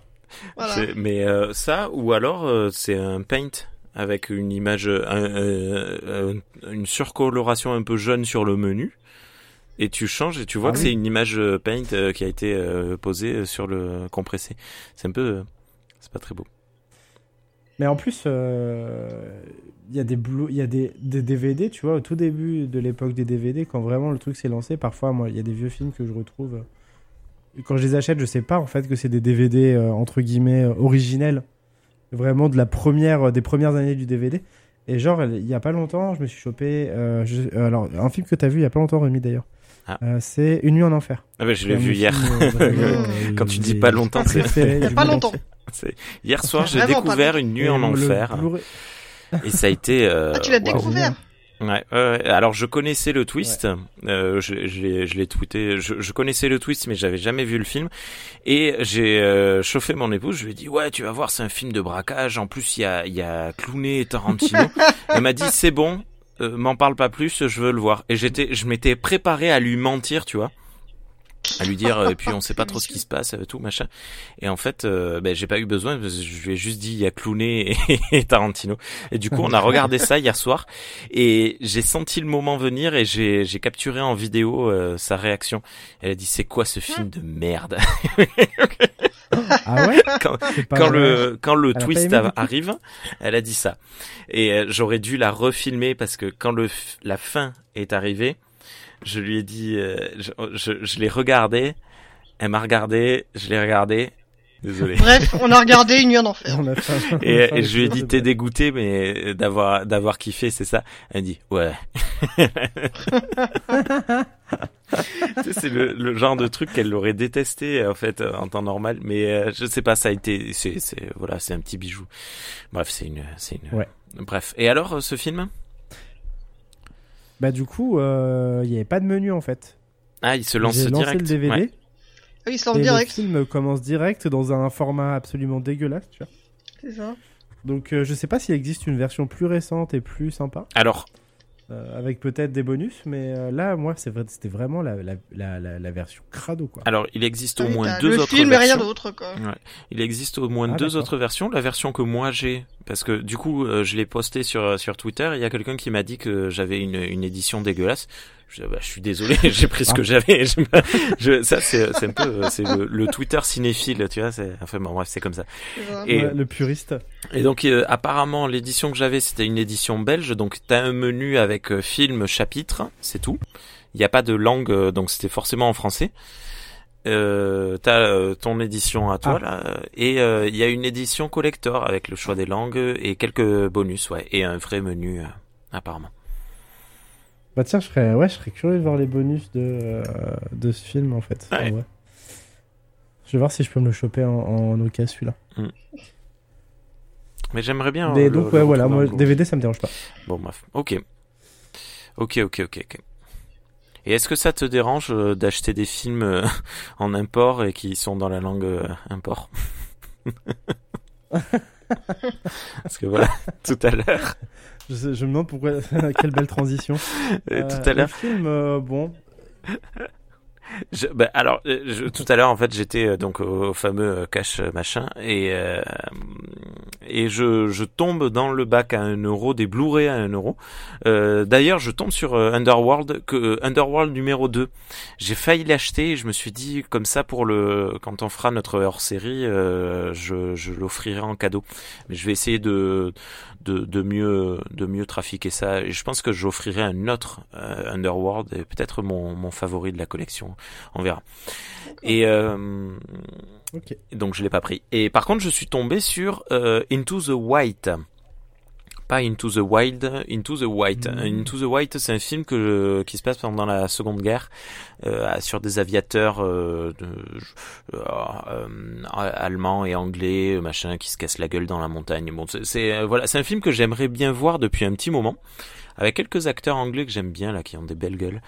Voilà. Mais euh, ça, ou alors euh, c'est un paint avec une image, euh, un- euh, euh, une surcoloration un peu jaune sur le menu. Et tu changes et tu vois Ah que oui. c'est une image paint qui a été posée sur le compressé. C'est un peu, c'est pas très beau. Mais en plus, euh, il y a des y a des, DVD, tu vois, au tout début de l'époque des DVD, quand vraiment le truc s'est lancé, parfois, moi, il y a des vieux films que je retrouve. euh, Quand je les achète, je sais pas en fait que c'est des DVD euh, entre guillemets euh, originels, vraiment de la première, euh, des premières années du DVD. Et genre, il y a pas longtemps, je me suis chopé. euh, euh, alors, un film que t'as vu il y a pas longtemps, Rémi d'ailleurs. Ah. Euh, c'est Une nuit en enfer. Ah bah, je l'ai vu hier. *laughs* euh, vraiment, Quand tu dis pas longtemps, c'est Il y a pas longtemps. Hier soir, j'ai découvert une nuit en enfer. Et ça a été. euh, Ah, tu l'as découvert Ouais, ouais, ouais. alors je connaissais le twist, euh, je, je l'ai- je l'ai tweeté, je, je connaissais le twist mais j'avais jamais vu le film et j'ai euh, chauffé mon épouse, je lui ai dit ouais tu vas voir c'est un film de braquage, en plus il y a, y a Clooney et Tarantino, *laughs* elle m'a dit c'est bon, euh, m'en parle pas plus, je veux le voir. Et j'étais, je m'étais préparé à lui mentir tu vois, à lui dire et puis on sait pas trop ce qui se passe euh, tout machin. Et en fait euh, ben, j'ai pas eu besoin je lui ai juste dit il y a Clooney et, *laughs* et Tarantino. Et du coup on a regardé ça hier soir. Et j'ai senti le moment venir et j'ai j'ai capturé en vidéo euh, sa réaction. Elle a dit c'est quoi ce film de merde? *laughs* Ah ouais *laughs* quand, quand le quand le Elle twist arrive elle a dit ça et euh, j'aurais dû la refilmer parce que quand le la fin est arrivée je lui ai dit euh, je, je, je l'ai regardé elle m'a regardé je l'ai regardé désolé Bref, on a regardé Une nuit en enfer. On a fait un- on a Et, et je lui ai dit t'es dégoûté mais d'avoir d'avoir kiffé c'est ça? Elle dit ouais. *laughs* C'est le, le genre de truc qu'elle aurait détesté en fait en temps normal, mais euh, je sais pas, ça a été, c'est, c'est voilà, c'est un petit bijou. Bref, c'est une, c'est une. Ouais. Bref. Et alors, euh, ce film? Bah du coup, euh, il n'y avait pas de menu en fait. Ah, il se lance lancé direct. le DVD. Ouais. Ah oui, c'est en Et direct. le film commence direct dans un format absolument dégueulasse, tu vois. C'est ça. Donc euh, je sais pas s'il existe une version plus récente et plus sympa, Alors, euh, avec peut-être des bonus, mais euh, là, moi, c'est vrai, c'était vraiment la, la, la, la, la version crado, quoi. alors, il existe au Oui, moins deux le autres film et rien versions. d'autre, quoi. Il existe au moins Ah, deux autres versions. La version que moi j'ai, parce que du coup euh, je l'ai posté sur sur Twitter. Il y a quelqu'un qui m'a dit que j'avais une une édition dégueulasse. Je, bah, je suis désolé, *laughs* j'ai pris ce que Ah. j'avais. Je, je- ça c'est c'est un peu c'est le, le Twitter cinéphile, tu vois. C'est enfin bon bref c'est comme ça. Et- Ouais, le puriste. Et donc euh, apparemment l'édition que j'avais c'était une édition belge. Donc t'as un menu avec euh, film chapitre, c'est tout. Il n'y a pas de langue, euh, donc c'était forcément en français. Euh, t'as euh, ton édition à toi Ah. là, et euh, il y a une édition collector avec le choix des langues et quelques bonus, ouais, et un vrai menu euh, apparemment. Bah tiens, je serais, ouais, je serais curieux de voir les bonus de, euh, de ce film, en fait. Ouais. Je vais voir si je peux me le choper en, en celui-là. Mais j'aimerais bien. Des- euh, donc, le- ouais, voilà, moi. DVD, ça me dérange pas. Bon bref, ok, ok, ok, ok, ok. Et est-ce que ça te dérange euh, d'acheter des films euh, *laughs* en import et qui sont dans la langue import *laughs* Parce que voilà, *laughs* tout à l'heure, Je, me demande pourquoi. *laughs* Quelle belle transition. euh, tout à l'heure, Le film, euh, bon. Je, bah, alors, euh, je- tout à l'heure, en fait, j'étais euh, donc au, fameux cash machin et euh, et je, je tombe dans le bac à 1 euro des Blu-ray à 1 euro. Euh, D'ailleurs, je tombe sur Underworld que Underworld numéro 2. J'ai failli l'acheter et je me suis dit comme ça pour le quand on fera notre hors-série, euh, je, je l'offrirai en cadeau. Mais je vais essayer de de, de mieux de mieux trafiquer ça. Et je pense que j'offrirai un autre euh, Underworld et peut-être mon mon favori de la collection. On verra. Et euh, donc je l'ai pas pris. Et par contre je suis tombé sur euh, Into the White pas Into the Wild, Into the White. Mhm. Into the White, c'est un film que qui se passe pendant la Seconde Guerre euh, sur des aviateurs euh, de, euh, euh, allemands et anglais, machin, qui se cassent la gueule dans la montagne. Bon, c'est voilà, c'est un film que j'aimerais bien voir depuis un petit moment, avec quelques acteurs anglais que j'aime bien là, qui ont des belles gueules.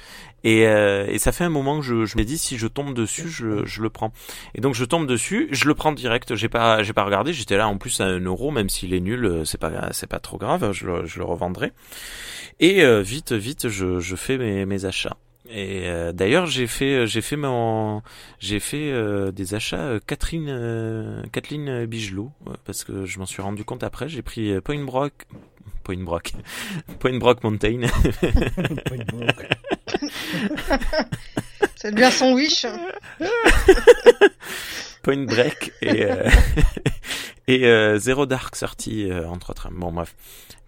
Et, euh, ça fait un moment que je, je me dis si je tombe dessus, je, le prends. Et donc je tombe dessus, je le prends direct. J'ai pas, j'ai pas regardé. J'étais là en plus à un euro, même s'il est nul, euh, c'est pas, c'est pas trop grave. Je, le- revendrai. Et euh, vite, vite, je, fais mes, achats. Et d'ailleurs, j'ai fait, j'ai fait mon, j'ai fait des achats euh, Catherine, Kathleen Bigelow, parce que je m'en suis rendu compte après. J'ai pris euh, Point Brock, Point Brock, Point Brock Mountain. *laughs* C'est bien son wish. Point Break et euh, *laughs* et euh, Zero Dark Thirty euh, entre autres. Bon bref,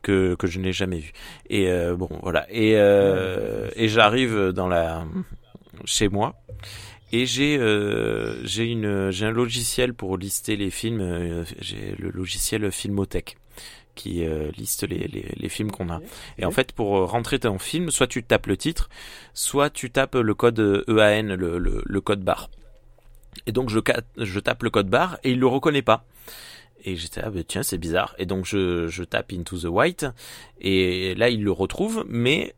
que que je n'ai jamais vu. Et euh, bon voilà. Et euh, et j'arrive dans la chez moi et j'ai euh, j'ai une j'ai un logiciel pour lister les films. euh, j'ai le logiciel Filmothèque qui euh, liste les, les, les films qu'on a. Et en fait, pour euh, rentrer ton film, soit tu tapes le titre, soit tu tapes le code euh, EAN, le, le, le code barre. Et donc je, tape le code barre et il le reconnaît pas. Et j'étais ah bah tiens c'est bizarre. Et donc je, je tape Into the White et là il le retrouve, mais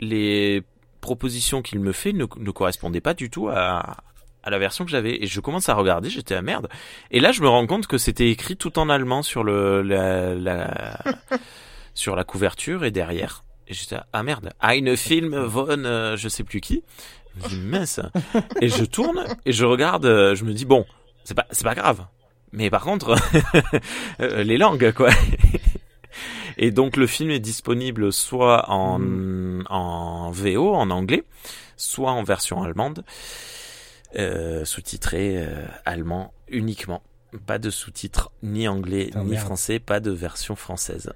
les propositions qu'il me fait ne, ne correspondaient pas du tout à, à la version que j'avais. Et je commence à regarder, j'étais à merde. Et là je me rends compte que c'était écrit tout en allemand sur le la, la *laughs* sur la couverture et derrière. Et j'étais ah merde, Eine Film von euh, je sais plus qui. Je me dis mince. Et je tourne et je regarde, je me dis bon, c'est pas c'est pas grave. Mais par contre *laughs* euh, les langues quoi. *laughs* Et donc le film est disponible soit en en VO en anglais, soit en version allemande euh, sous-titré euh, allemand uniquement. Pas de sous-titres ni anglais Putain, ni merde. français, pas de version française.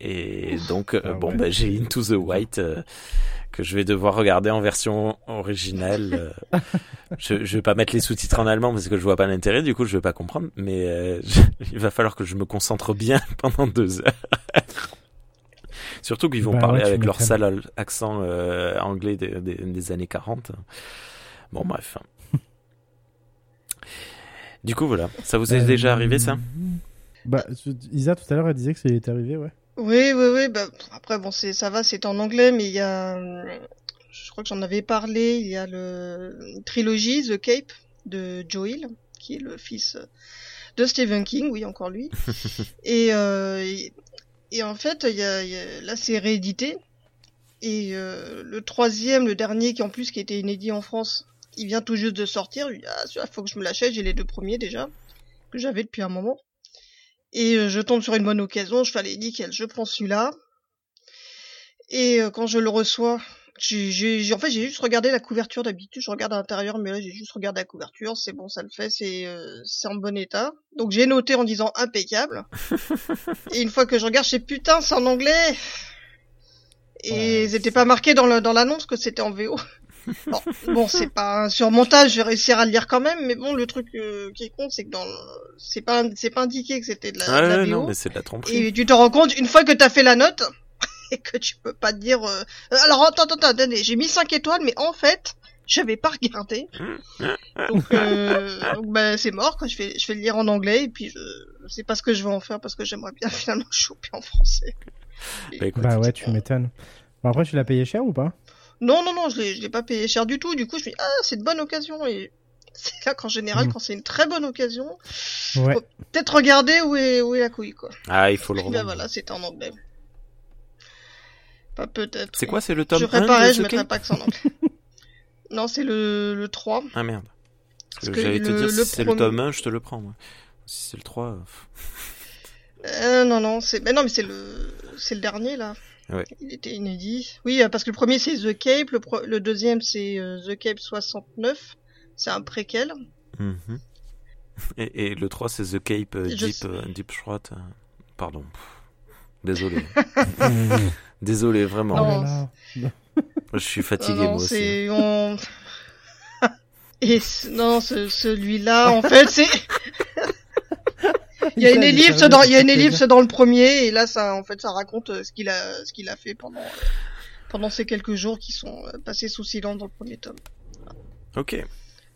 Et donc, euh, Ah bon, ouais. bah, j'ai Into the White euh, que je vais devoir regarder en version originale. *laughs* je, je vais pas mettre les sous-titres en allemand parce que je vois pas l'intérêt, du coup je vais pas comprendre. Mais euh, je- *laughs* il va falloir que je me concentre bien *laughs* pendant deux heures. Surtout qu'ils vont Bah parler ouais, avec leur sale al- accent euh, anglais des, des- des années 40. Bon, bref. Du coup, voilà. Ça vous est Euh, déjà arrivé, ça Bah, Isa tout à l'heure elle disait que ça lui était arrivé, ouais. Oui, oui, oui. Bah, après, bon, c'est ça va, c'est en anglais, mais il y a, hum, je crois que j'en avais parlé. Il y a le une trilogie The Cape de Joe Hill, qui est le fils de Stephen King, oui, encore lui. *laughs* et, euh, et, et en fait, il y a, y a- là, c'est réédité. Et euh, le troisième, le dernier, qui en plus qui était inédit en France, il vient tout juste de sortir. Il ah, celui-là, faut que je me l'achète. J'ai les deux premiers déjà que j'avais depuis un moment. Et euh, je tombe sur une bonne occasion, je fais allez nickel, je prends celui-là. Et euh, quand je le reçois, j'ai, en fait j'ai juste regardé la couverture d'habitude, je regarde à l'intérieur, mais là j'ai juste regardé la couverture, c'est bon, ça le fait, c'est euh, c'est en bon état. Donc j'ai noté en disant impeccable. *laughs* et une fois que je regarde, je sais putain, c'est en anglais. Et Ouais, c'était pas marqué dans le, dans l'annonce que c'était en VO. Bon, bon, c'est pas un surmontage, je vais réussir à le lire quand même, mais bon, le truc euh, qui compte, c'est que dans le- c'est pas c'est pas indiqué que c'était de la, de la Ouais, VO. non, mais c'est de la tromperie. Et tu te rends compte, une fois que t'as fait la note, *laughs* et que tu peux pas te dire... euh, euh, alors attends, attends, attends, attendez, j'ai mis 5 étoiles, mais en fait, j'avais pas regardé. *laughs* Donc, euh, donc bah, c'est mort, quoi. Je vais, je vais le lire en anglais, et puis je, je sais pas ce que je vais en faire, parce que j'aimerais bien *laughs* finalement choper en français. Bah, écoute, Bah ouais, tu m'étonnes. Bon, après, tu l'as payé cher ou pas? Non, non, non, je l'ai, je l'ai pas payé cher du tout. Du coup, je me dis, ah, c'est une bonne occasion, et... *laughs* C'est là qu'en général, Mm. quand c'est une très bonne occasion, Ouais. peut-être regarder où est, où est la couille, quoi. Ah, il faut le *laughs* Et ben voilà, c'était en anglais. Pas peut-être. C'est quoi, c'est le tome Je 1 ferais de pareil, je mettrais pas que ça en anglais. *laughs* non, c'est le, le 3. Ah merde. Parce que, j'allais te le- dire, le si c'est le tome 1, je te le prends, moi. Si c'est le 3... euh. Euh, non, non, c'est, mais non, mais c'est le, c'est le dernier, là. Ouais. Il était inédit. Oui, euh, parce que le premier c'est The Cape, le, pro- le deuxième c'est The Cape 69. C'est un préquel. Mhm. Et, et le 3, c'est The Cape euh, Deep, euh, Deep euh, Pardon. Désolé. *laughs* Désolé, vraiment. Non. Oh. Je suis fatigué, Non, non, moi aussi. c'est, on... *laughs* Et non, ce- celui-là, en fait, c'est, *laughs* *laughs* il y a une ellipse dans, il y a une c'est ellipse dans le premier, et là, ça, en fait, ça raconte euh, ce qu'il a, ce qu'il a fait pendant, euh, pendant ces quelques jours qui sont euh, passés sous silence dans le premier tome. Ok.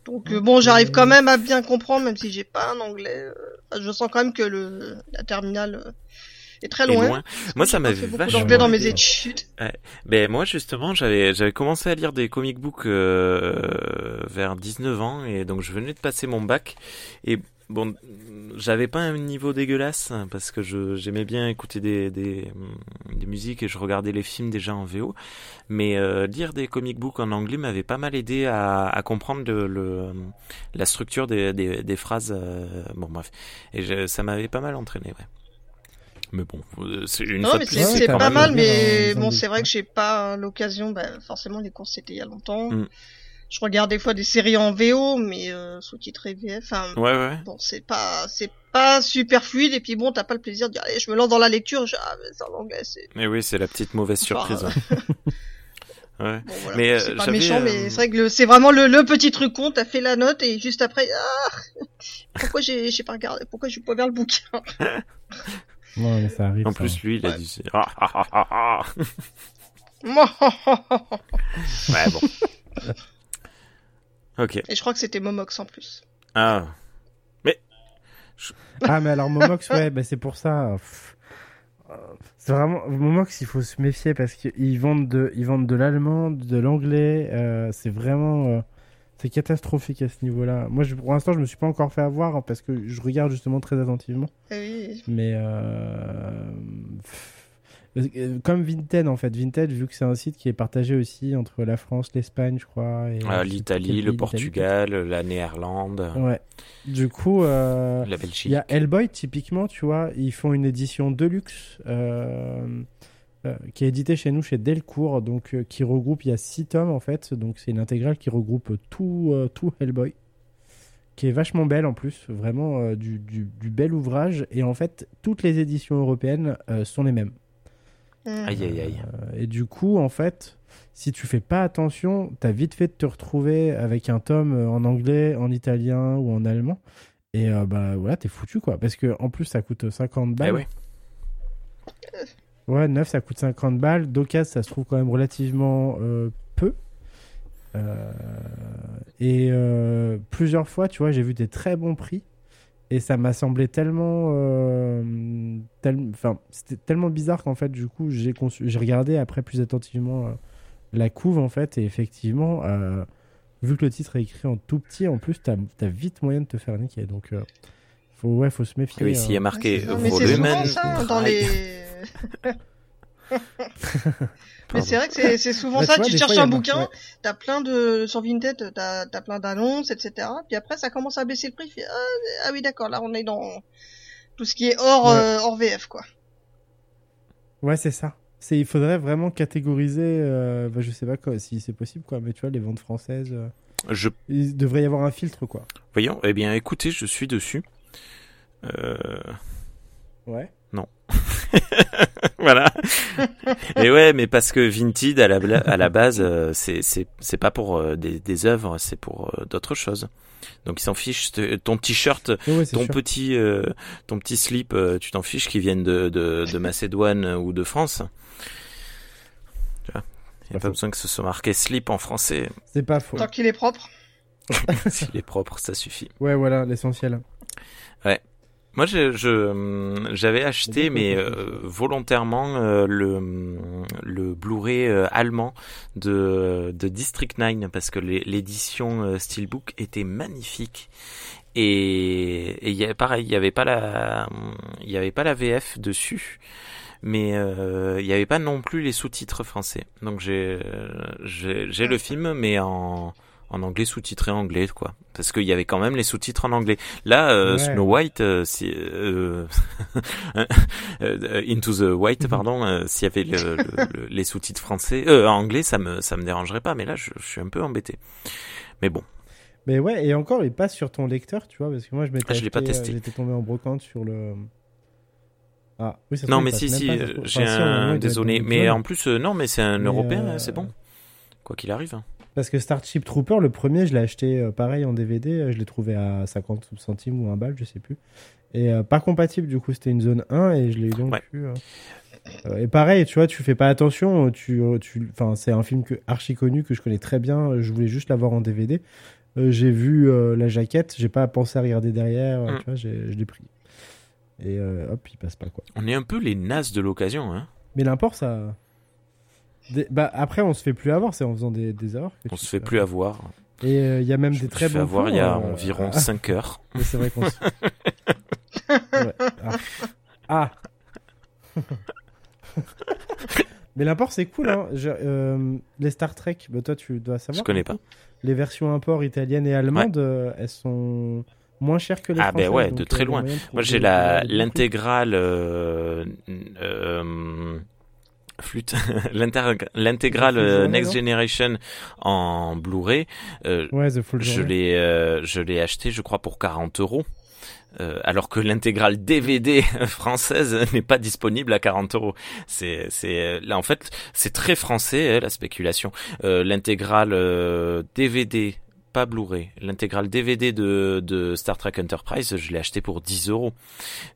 Donc euh, bon, j'arrive quand même à bien comprendre, même si j'ai pas un anglais. euh, enfin, je sens quand même que le la terminale euh, est très Et loin. Moi, ça m'avait fait beaucoup vachement d'anglais dans mes aidé. études. Ben moi justement j'avais j'avais commencé à lire des comic books euh, vers 19 ans et donc je venais de passer mon bac et bon j'avais pas un niveau dégueulasse parce que j'aimais bien écouter des, des des musiques et je regardais les films déjà en VO mais euh, lire des comic books en anglais m'avait pas mal aidé à, à comprendre le, le la structure des des, des phrases euh, bon bref et je- ça m'avait pas mal entraîné ouais mais bon euh, c'est une Non, fois mais c'est pas mal, mais bon, c'est vrai que j'ai pas l'occasion. Bah, forcément, les courses c'était il y a longtemps. Mm. Je regarde des fois des séries en VO, mais euh, sous-titré VF. Enfin, ouais ouais bon, c'est pas c'est pas super fluide. Et puis bon, t'as pas le plaisir de dire, allez, je me lance dans la lecture. Je, ah, mais c'est en anglais, c'est mais oui c'est la petite mauvaise Enfin, surprise ouais *laughs* *laughs* bon voilà. Mais, euh, c'est pas méchant, euh, mais c'est vrai que le- c'est vraiment le, le petit truc con. T'as fait la note et juste après, ah, *laughs* pourquoi j'ai j'ai pas regardé, pourquoi je suis pas vers le bouquin. Ouais, mais ça arrive. En ça. plus, lui, il a Ouais. dit ah, ah, ah, ah, ah. Ouais, bon. Ok. Et je crois que c'était Momox en plus. Ah. Ah, mais alors Momox, *laughs* ouais, bah, c'est pour ça. Euh, C'est vraiment Momox, il faut se méfier parce qu'ils vendent de, ils vendent de l'allemand, de l'anglais. euh, c'est vraiment, euh, c'est catastrophique à ce niveau-là. Moi, je, pour l'instant, je me suis pas encore fait avoir hein, parce que je regarde justement très attentivement. Eh oui. Mais euh, pff, euh, comme Vinted en fait, Vinted vu que c'est un site qui est partagé aussi entre la France, l'Espagne, je crois, et quel L'Italie, le Portugal, la Néerlande. Ouais. Du coup, euh, la il y a Hellboy typiquement, tu vois, ils font une édition deluxe euh, euh, qui est éditée chez nous chez Delcourt, donc euh, qui regroupe, il y a six tomes en fait, donc c'est une intégrale qui regroupe tout, euh, tout Hellboy, qui est vachement belle en plus, vraiment euh, du, du, du bel ouvrage, et en fait toutes les éditions européennes euh, sont les mêmes. Aïe, aïe, aïe. Euh, et du coup, en fait, si tu fais pas attention, t'as vite fait de te retrouver avec un tome en anglais, en italien ou en allemand. Et euh, bah voilà, t'es foutu quoi. Parce que en plus, ça coûte 50 balles. Eh ouais. Ouais, neuf, ça coûte 50 balles. D'occasion, ça se trouve quand même relativement euh, peu. Euh, et plusieurs fois, tu vois, j'ai vu des très bons prix. Et ça m'a semblé tellement. euh, tel- Enfin, c'était tellement bizarre qu'en fait, du coup, j'ai conçu- j'ai regardé après plus attentivement euh, la couve, en fait. Et effectivement, euh, vu que le titre est écrit en tout petit, en plus, t'as as vite moyen de te faire niquer. Donc, euh, faut, ouais, faut se méfier. Oui, s'il y a euh. marqué Ouais, volumen. souvent ça dans Braille. *laughs* les. *laughs* *laughs* Mais c'est vrai que c'est souvent Bah, ça. tu vois, Tu des cherches fois, un bouquin, ouais. t'as plein de sur Vinted, t'as as plein d'annonces, etc. Puis après, ça commence à baisser le prix. fais, ah, ah oui, d'accord. Là, on est dans tout ce qui est hors Ouais. euh, hors VF, quoi. Ouais, c'est ça. C'est, il faudrait vraiment catégoriser, euh, bah, je sais pas quoi, si c'est possible, quoi, mais tu vois, les ventes françaises, euh, Je il devrait y avoir un filtre, quoi. voyons. Eh bien, écoutez, je suis dessus. Euh, Ouais. *laughs* voilà. Et ouais, mais parce que Vinted à la, bla- à la base, euh, c'est c'est c'est pas pour euh, des, des œuvres, c'est pour euh, d'autres choses. Donc ils s'en fichent. Ton t-shirt, Ouais, ouais, ton sûr. petit euh, ton petit slip, tu t'en fiches qu'ils viennent de, de de Macédoine ou de France. Tu vois, il y Pas a pas faux. besoin que ce soit marqué slip en français. C'est pas faux. Tant qu'il est propre. *laughs* S'il est propre, ça suffit. Ouais, voilà, l'essentiel. Moi, je, je, hum, j'avais acheté, mais euh, volontairement, euh, le, le Blu-ray euh, allemand de, de District 9 parce que l'é- l'édition euh, Steelbook était magnifique. Et, et y avait pareil, il y avait pas la, y avait pas la VF dessus, mais euh, il y avait pas non plus les sous-titres français. Donc j'ai, euh, j'ai, j'ai le film, mais en en anglais sous-titré anglais quoi parce qu'il y avait quand même les sous-titres en anglais là euh, Ouais. Snow White euh, si, euh, *laughs* Into the White Mhm. pardon s'il y avait le, le- le- les sous-titres français euh, anglais ça me ça me dérangerait pas mais là je, je suis un peu embêté mais bon Mais ouais, et encore, il passe sur ton lecteur, tu vois, parce que moi, je m'étais Ah, je l'ai pas testé. J'étais tombé en brocante sur le. Ah, oui, ça non mais si si j'ai un désolé mais en plus non mais c'est un Mais, européen c'est bon quoi qu'il arrive hein. Parce que Starship Trooper, le premier, je l'ai acheté euh, pareil en DVD, euh, je l'ai trouvé à 50 centimes ou un balle, je sais plus. Et euh, pas compatible, du coup, c'était une zone 1 et je l'ai donc Ouais. eu. euh. Et pareil, tu vois, tu fais pas attention, tu, tu, c'est un film que, archi connu que je connais très bien, je voulais juste l'avoir en DVD. J'ai vu la jaquette, j'ai pas pensé à regarder derrière, Mm. tu vois, j'ai- je l'ai pris. Et hop, il passe pas quoi. on est un peu les nazes de l'occasion hein Mais l'import, ça. Des- Bah, après, on se fait plus avoir, c'est en faisant des, des erreurs. que on se fait plus avoir Et euh, il y a même je des très suis fait bons avoir plans, il y a euh, environ ah, 5 heures Mais c'est vrai qu'on *laughs* se... Ouais. Ah. Ah. Mais l'import, c'est cool. Hein. Je- euh, les Star Trek, bah, toi, tu dois savoir. je connais pas. Les versions import italiennes et allemandes, euh, elles sont moins chères que les Ah, ben françaises. ouais, donc, de euh, très loin. de Moi, j'ai la bons l'intégrale euh, euh, flûte, *laughs* l'intég- l'intégrale euh, Next Generation en Blu-ray. euh, Ouais, je l'ai, euh, je l'ai acheté, je crois, pour 40 euros. Euh, alors que l'intégrale DVD *laughs* française n'est pas disponible à 40 euros. C'est, c'est là en fait, c'est très français hein, la spéculation. Euh, l'intégrale euh, DVD, pas Blu-ray, l'intégrale DVD de, de Star Trek Enterprise, je l'ai acheté pour 10 euros.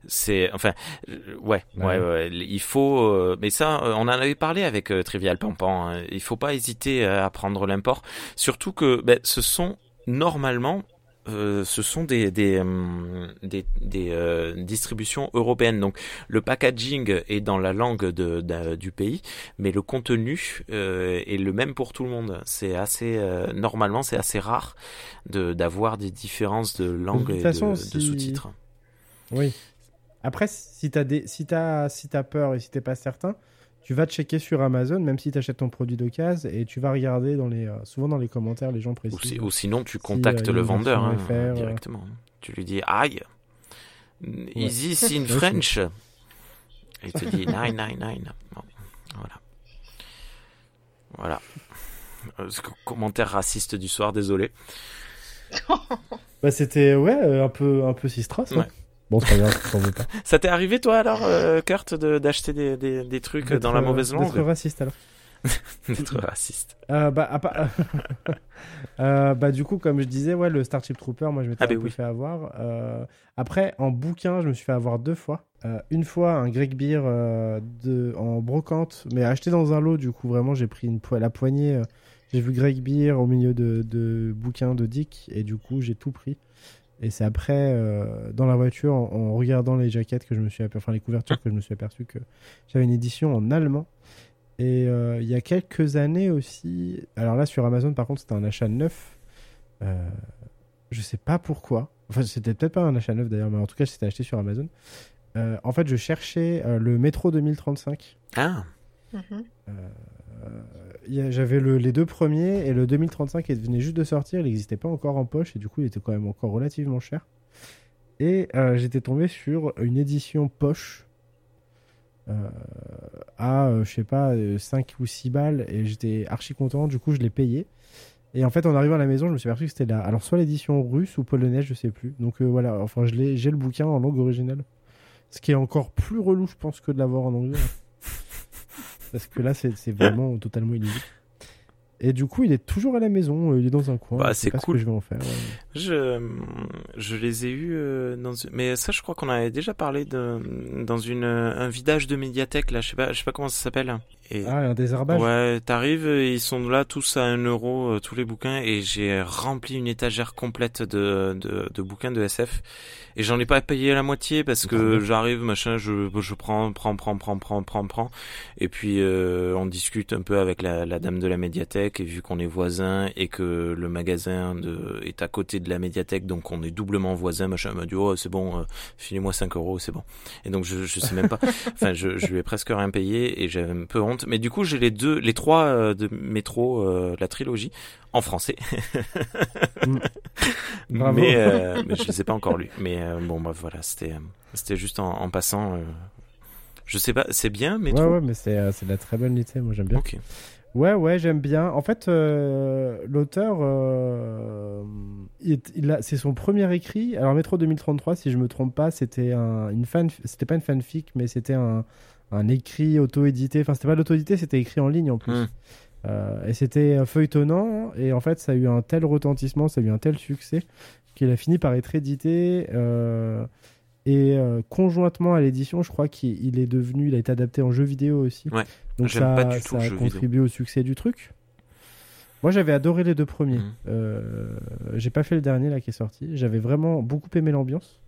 C'est, enfin, euh, ouais, ouais, Ouais. ouais, il faut, euh, mais ça, euh, on en avait parlé avec euh, Trivial Pampan. hein. il faut pas hésiter à prendre l'import, surtout que ben, ce sont normalement euh, ce sont des des hum, des, des, euh, distributions européennes. Donc le packaging est dans la langue de, de- du pays, mais le contenu euh, est le même pour tout le monde. C'est assez euh, normalement c'est assez rare de d'avoir des différences de langue toute et façon, de, de si- sous-titres. Oui. Après, si t'as des, si t'as, si t'as peur et si t'es pas certain, tu vas checker sur Amazon, même si t'achètes ton produit d'occasion, et tu vas regarder dans les, euh, souvent dans les commentaires, les gens Ou, précisent. si- ou sinon tu Si, contactes euh, le vendeur hein, FR, euh. directement. Tu lui dis aïe, easy c'est in Ouais, *laughs* French? Et il te dit nine nine nine. Bon, voilà. Voilà. Euh, ce commentaire raciste du soir, désolé. *laughs* Bah, c'était ouais, un peu, un peu sistras. hein. Bon, c'est pas grave, pas. Ça t'est arrivé toi alors, euh, Kurt, de- d'acheter des, des, des trucs D'être, dans la euh, mauvaise D'être langue, raciste alors. *laughs* d'être raciste Euh, bah, à part- *laughs* Euh, bah, du coup, comme je disais, ouais, le Starship Trooper, moi, je m'étais Ah, un bah peu oui. fait avoir. Euh, après, en bouquin, je me suis fait avoir deux fois. euh, une fois un Greg Beer euh, de, en brocante, mais acheté dans un lot, du coup, vraiment, j'ai pris une po- la poignée. euh, j'ai vu Greg Beer au milieu de, de bouquins de Dick, et du coup, j'ai tout pris. Et c'est après, euh, dans la voiture, en, en regardant les jaquettes que je me suis aperçu, enfin les couvertures que je me suis aperçu que j'avais une édition en allemand. Et euh, il y a quelques années aussi, alors là sur Amazon par contre c'était un achat neuf. Euh, je sais pas pourquoi. Enfin c'était peut-être pas un achat neuf d'ailleurs, mais en tout cas c'était acheté sur Amazon. Euh, en fait je cherchais euh, le métro 2035. Ah, Mhm. J'avais le- les deux premiers et le 2035 il venait juste de sortir, il n'existait pas encore en poche et du coup il était quand même encore relativement cher. Et euh, j'étais tombé sur une édition poche euh, à, euh, je sais pas, euh, 5 ou 6 balles et j'étais archi content, du coup je l'ai payé. Et en fait en arrivant à la maison je me suis aperçu que c'était là. Alors soit l'édition russe ou polonaise, je sais plus. Donc voilà, enfin j'ai le bouquin en langue originale. Ce qui est encore plus relou je pense que de l'avoir en anglais. Parce que là, c'est vraiment totalement illisible. Et du coup, il est toujours à la maison, euh, il est dans un coin. Bah, c'est ce cool. que je vais en faire. ouais. je, je les ai eus euh, dans une- mais ça je crois qu'on avait déjà parlé de dans une un vidage de médiathèque là, je sais pas, je sais pas comment ça s'appelle. Et Ah, un désherbage Ouais, t'arrives, euh, ils sont là tous à 1 euro, euh, tous les bouquins, et j'ai rempli une étagère complète de, de, de bouquins de SF. Et j'en ai pas payé la moitié parce que j'arrive, machin, je, je prends, prends, prends, prends, prends, prends, prends. Et puis euh, on discute un peu avec la, la dame de la médiathèque, et vu qu'on est voisins et que le magasin de, est à côté de la médiathèque, donc on est doublement voisins, machin, m'a dit, oh c'est bon, euh, filez-moi 5 euros, c'est bon. Et donc je, je sais même pas, *laughs* enfin je, je lui ai presque rien payé et j'avais un peu honte. Mais du coup j'ai les deux, les trois euh, de métro, euh, la trilogie en français. Mm. *laughs* Mais, euh, mais je les ai pas encore lus. Mais euh, bon bah voilà, c'était c'était juste en, en passant. euh, je sais pas, c'est bien Ouais, métro. ouais, mais c'est c'est de la très bonne qualité, moi j'aime bien. Ok. Ouais, ouais, j'aime bien. En fait, euh, l'auteur, euh, il il c'est son premier écrit. Alors, Métro 2033, si je me trompe pas, c'était un, une fan, c'était pas une fanfic, mais c'était un, un écrit auto-édité. Enfin, c'était pas l'auto-édité, c'était écrit en ligne en plus. Hmm. Euh, et c'était feuilletonnant. Et en fait, ça a eu un tel retentissement, ça a eu un tel succès qu'il a fini par être édité. Et euh, conjointement à l'édition, je crois qu'il il est devenu, il a été adapté en jeu vidéo aussi. Ouais. Donc ça, pas du tout ça le a contribué au succès du truc. Moi, j'avais adoré les deux premiers. Mhm. Euh, J'ai pas fait le dernier là qui est sorti. J'avais vraiment beaucoup aimé l'ambiance.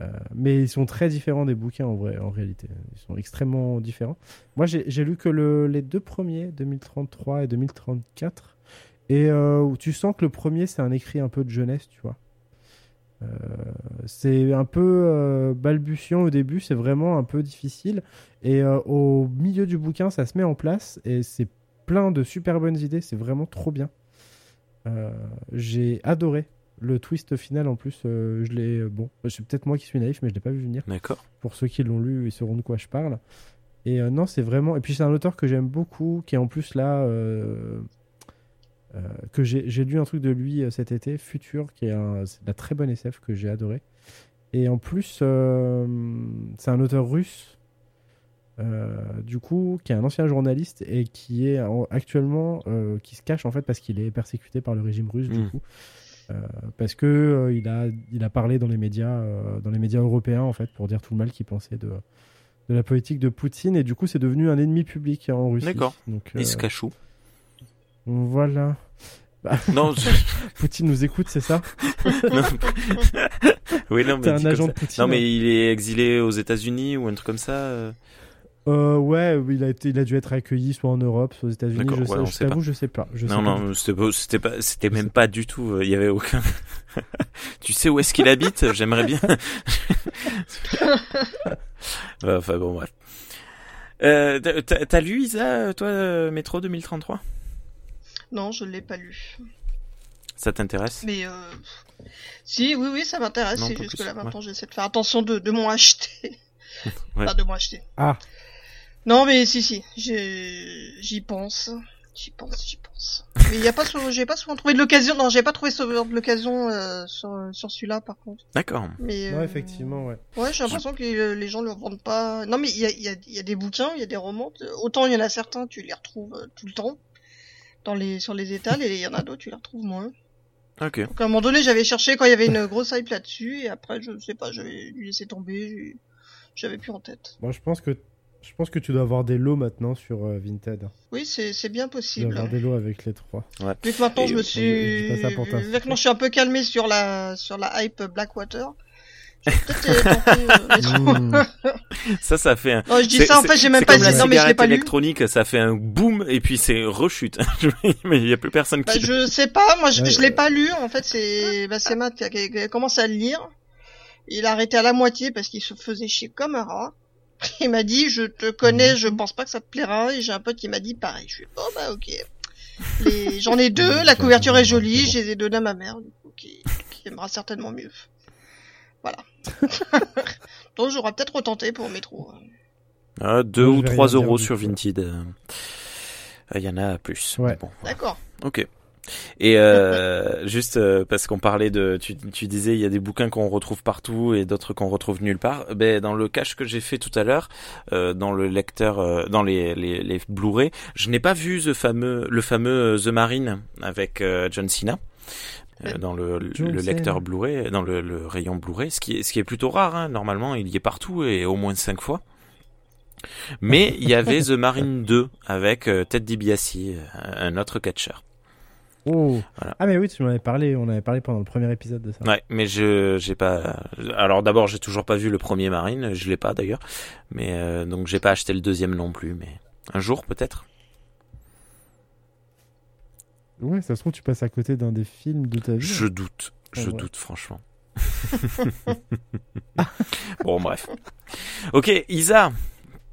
Euh, mais ils sont très différents des bouquins en vrai, en réalité. Ils sont extrêmement différents. Moi, j'ai lu que le- les deux premiers, 2033 et 2034. Et euh, tu sens que le premier, c'est un écrit un peu de jeunesse, tu vois. Euh, c'est un peu euh, balbutiant au début, c'est vraiment un peu difficile. Et euh, au milieu du bouquin, ça se met en place et c'est plein de super bonnes idées. C'est vraiment trop bien. J'ai adoré le twist final en plus. je l'ai bon, c'est peut-être moi qui suis naïf, mais je l'ai pas vu venir. D'accord. Pour ceux qui l'ont lu, ils sauront de quoi je parle. Et non, c'est vraiment. Et puis c'est un auteur que j'aime beaucoup, qui est en plus là. Euh, que j'ai lu un truc de lui euh, cet été, Futur, qui est, un, c'est de la très bonne SF que j'ai adoré. Et en plus, euh, c'est un auteur russe, du coup, qui est un ancien journaliste et qui est en- actuellement, qui se cache en fait parce qu'il est persécuté par le régime russe, du Mm. coup. Euh, parce que euh, il a il a parlé dans les médias euh, dans les médias européens en fait pour dire tout le mal qu'il pensait de de la politique de Poutine et du coup c'est devenu un ennemi public en Russie. D'accord. Donc Il se cache où? Voilà. *laughs* Non, je- *laughs* Poutine nous écoute, c'est ça *laughs* non. oui, non, mais un agent de Poutine. Non, mais il est exilé aux États-Unis ou un truc comme ça. euh. Euh, ouais, il a été, il a dû être accueilli soit en Europe, soit aux États-Unis. Je, ouais, sais, je t'avoue, je sais pas. Je sais Non, pas. non, c'était pas, c'était même pas du tout. euh, Il y avait aucun. tu sais où est-ce qu'il habite? J'aimerais bien. Enfin bon, bref. Euh, t'as- lu Isa, toi, euh, Métro 2033 Non, je l'ai pas lu. Ça t'intéresse? Mais euh... si, oui, oui, ça m'intéresse. C'est juste que là ouais. maintenant, j'essaie de faire attention de, de m'en acheter. *laughs* Ouais. Enfin, de m'en acheter. Ah, Non, mais si, si, j'y pense. J'y pense, j'y pense. Mais il y a pas, sou- j'ai pas souvent trouvé de l'occasion. Non, j'ai pas trouvé souvent de l'occasion euh, sur, sur celui-là, par contre. D'accord. Mais non, euh, effectivement, ouais. Ouais, j'ai l'impression que les gens le vendent pas. Non, mais il y a, il y, a, il y a des bouquins, il y a des romans. Autant il y en a certains, tu les retrouves tout le temps dans les sur les étals, et il y en a d'autres, tu les retrouves moins. Ok. Donc à un moment donné, j'avais cherché quand il y avait une grosse hype là-dessus, et après, je sais pas, j'avais dû laisser tomber. J'avais plus en tête. Moi, je pense que je pense que tu dois avoir des lots maintenant sur euh, Vinted. Oui, c'est c'est bien Tu dois possible. avoir des lots avec les trois. Vu que maintenant Et je me suis, je non, je suis un peu calmé sur la sur la hype Blackwater. Je peut-être euh. *laughs* Mmh. Ça, ça fait un. Non, je dis ça en fait, j'ai même pas comme la dit. Non, mais je l'ai pas lu. électronique, ça fait un boom et puis c'est rechute. *laughs* mais il y a plus personne Bah, qui. je sais pas, moi je, Ouais, je l'ai pas lu. En fait, c'est bah, c'est Matt qui a, qui a commencé à le lire. Il a arrêté à la moitié parce qu'il se faisait chier comme un rat. *laughs* Il m'a dit, je te connais, je pense pas que ça te plaira. Et j'ai un pote qui m'a dit pareil. Je suis oh bah ok. Les... J'en ai deux, la couverture est jolie, je les ai donnés à ma mère, du coup, qui, qui aimera certainement mieux. Voilà. *laughs* Donc j'aurais peut-être retenté pour Métro. Ah, deux Moi, je ou vais trois rien dire euros du sur. Vinted. euh, Il y en a plus. Ouais. D'accord. ok. Et euh, *laughs* juste euh, parce qu'on parlait de, tu, tu disais il y a des bouquins qu'on retrouve partout et d'autres qu'on retrouve nulle part. Ben dans le cache que j'ai fait tout à l'heure, euh, dans le lecteur, euh, dans les les, les Blu-ray, je n'ai pas vu the fameux le fameux euh, The Marine avec euh, John Cena. Euh, dans le, le lecteur. Blu-ray, dans le, le rayon Blu-ray, ce qui est ce qui est plutôt rare. Hein. Normalement, il y est partout et au moins cinq fois. Mais il y avait *laughs* The Marine 2 avec euh, Ted DiBiase, euh, un autre catcheur. Oh. Voilà. Ah mais oui, tu m'en avais parlé. On avait parlé pendant le premier épisode de ça. Ouais, mais je j'ai pas. Alors d'abord, j'ai toujours pas vu le premier Marine, je l'ai pas d'ailleurs, mais euh, donc j'ai pas acheté le deuxième non plus. Mais un jour peut-être. Ouais, ça se trouve tu passes à côté d'un des films de ta vie. Je doute, je Ouais. doute franchement. *laughs* bon bref. Ok, Isa,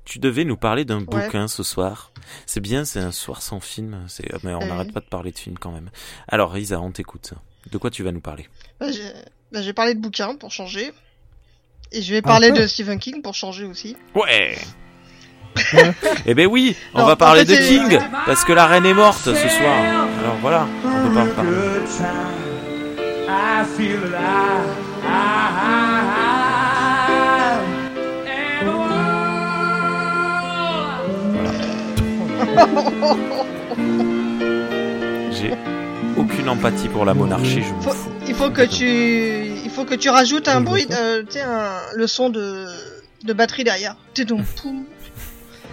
tu devais nous parler d'un Ouais. bouquin ce soir. C'est bien, c'est un soir sans film. C'est mais on n'arrête pas de parler de film quand même. Alors Isa, on t'écoute. De quoi tu vas nous parler? Bah, j'ai bah, j'ai parlé de bouquins pour changer. Et je vais parler Ah. de Stephen King pour changer aussi. Ouais. Eh ben oui, on Non, va en parler fait, de King parce que la reine est morte ce soir. Alors voilà, on peut pas en parler. J'ai aucune empathie pour la monarchie, je m'en fous. il faut que tu, il faut que tu rajoutes un bruit, euh, tu sais, un- le son de, de batterie derrière. Tidum, *laughs* poum.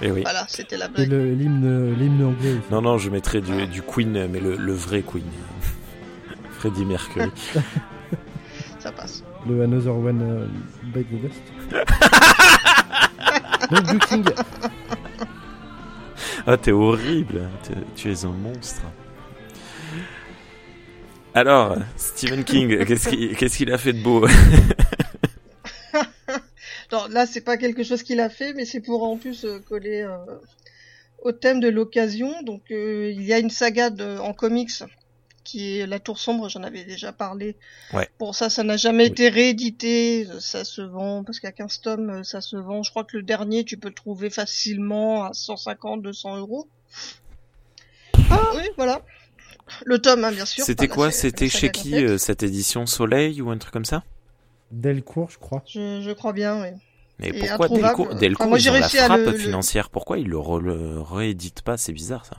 Eh oui. Voilà, c'était la Et blague. l'hymne, l'hymne anglais. aussi. Non, non, je mettrais du, du Queen, mais le, le vrai Queen. *laughs* Freddie Mercury. Ça passe. Le Another One by the Dust. Donc du King. Ah, t'es horrible. T'es- Tu es un monstre. Alors, Stephen King, qu'est-ce qu'il qu'est-ce qu'il a fait de beau? *laughs* Non, là, c'est pas quelque chose qu'il a fait, mais c'est pour en plus euh, coller euh, au thème de l'occasion. Donc, euh, il y a une saga de, en comics qui est La Tour Sombre, j'en avais déjà parlé. Ouais. Bon, ça, ça n'a jamais Oui. été réédité, ça se vend, parce qu'à 15 tomes, ça se vend. Je crois que le dernier, tu peux le trouver facilement à 150, 200 euros. Oui, voilà. Le tome, hein, bien sûr. C'était quoi C'était chez qui euh, cette édition Soleil ou un truc comme ça? Delcourt, je crois. je, je crois bien, oui. Mais Et pourquoi. Delcourt, Delcourt Enfin, moi, ils ont la réussi à frappe le- le- financière Pourquoi ils le, re- le rééditent pas? C'est bizarre ça.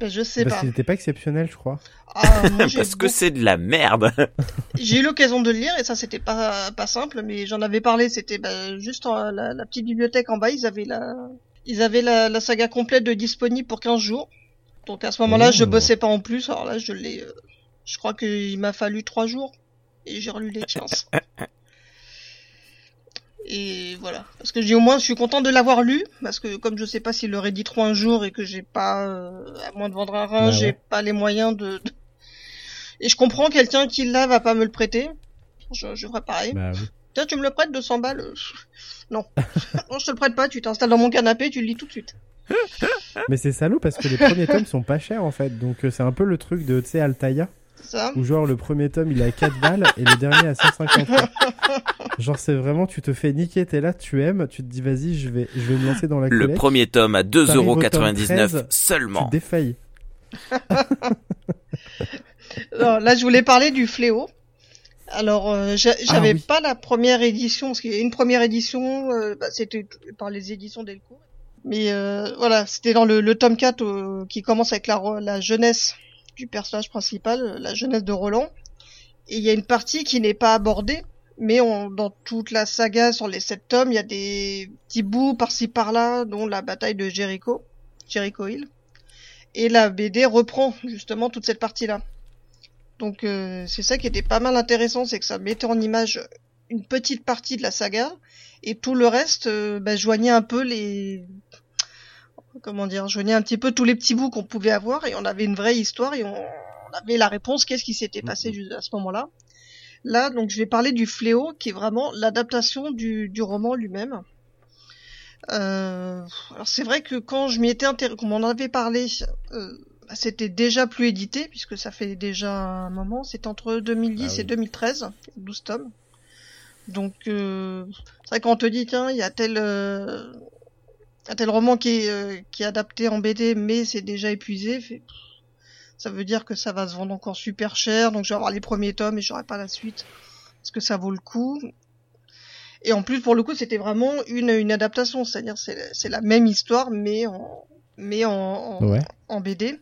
Ben, je sais Parce pas. qu'il n'était pas exceptionnel, je crois. Ah, moi, *laughs* Parce que c'est de la merde. *laughs* J'ai eu l'occasion de le lire et ça c'était pas pas simple, mais j'en avais parlé. C'était bah, juste en- la, la petite bibliothèque en bas, ils avaient la ils avaient la, la saga complète de disponible pour 15 jours. Donc à ce moment-là, Oh. je bossais pas en plus. Alors là, je l'ai. euh, je crois qu'il m'a fallu trois jours et j'ai relu les 15. *laughs* Et voilà. Parce que j'ai au moins, je suis content de l'avoir lu, parce que comme je sais pas s'ils le rééditeront un jour et que j'ai pas, euh, à moins de vendre un rein, Bah j'ai pas les moyens de, de- Et je comprends quelqu'un qui l'a va pas me le prêter. Je, je ferai pareil. Bah oui. Tiens, tu me le prêtes 200 balles euh, *laughs* Non. *laughs* non, je te le prête pas, tu t'installes dans mon canapé, tu le lis tout de suite. Mais c'est salaud parce que les premiers tomes sont pas chers en fait. Donc euh, c'est un peu le truc de, tu sais, Altaïa. Ça Où genre le premier tome il est à 4 balles et le dernier à 150 balles. Genre c'est vraiment, tu te fais niquer, t'es là, tu aimes, tu te dis vas-y, je vais, je vais me lancer dans la Le collecte. premier tome à T'arrives au tome 2,99€ 13, seulement. Tu défailles. *laughs* Alors, là, je voulais parler du fléau. Alors, euh, j'a- j'avais oui. pas la première édition, parce qu'il y a une première édition, euh, bah, c'était par les éditions Delcourt. Mais euh, voilà, c'était dans le, le tome 4 euh, qui commence avec la jeunesse du personnage principal, la jeunesse de Roland. Et il y a une partie qui n'est pas abordée, Mais on, dans toute la saga sur les sept tomes, il y a des petits bouts par-ci par-là, dont la bataille de Jericho, Jericho Hill. Et la BD reprend justement toute cette partie-là. Donc euh, c'est ça qui était pas mal intéressant, c'est que ça mettait en image une petite partie de la saga et tout le reste euh, bah, joignait un peu les comment dire, joignait un petit peu tous les petits bouts qu'on pouvait avoir et on avait une vraie histoire et on, on avait la réponse qu'est-ce qui s'était passé juste à ce moment-là. Là, donc je vais parler du fléau qui est vraiment l'adaptation du, du roman lui-même. Euh, alors c'est vrai que quand je m'y étais intéressé, qu'on m'en avait parlé, euh, bah, c'était déjà plus édité puisque ça fait déjà un moment. C'est entre 2010 Ah oui. et 2013, 12 tomes. Donc euh, c'est vrai quand on te dit tiens il y a tel euh, tel roman qui est euh, qui est adapté en BD mais c'est déjà épuisé, fait, ça veut dire que ça va se vendre encore super cher. Donc je vais avoir les premiers tomes et j'aurai pas la suite. Est-ce que ça vaut le coup? Et en plus pour le coup c'était vraiment une une adaptation, c'est-à-dire c'est c'est la même histoire mais en mais en, en, Ouais. en BD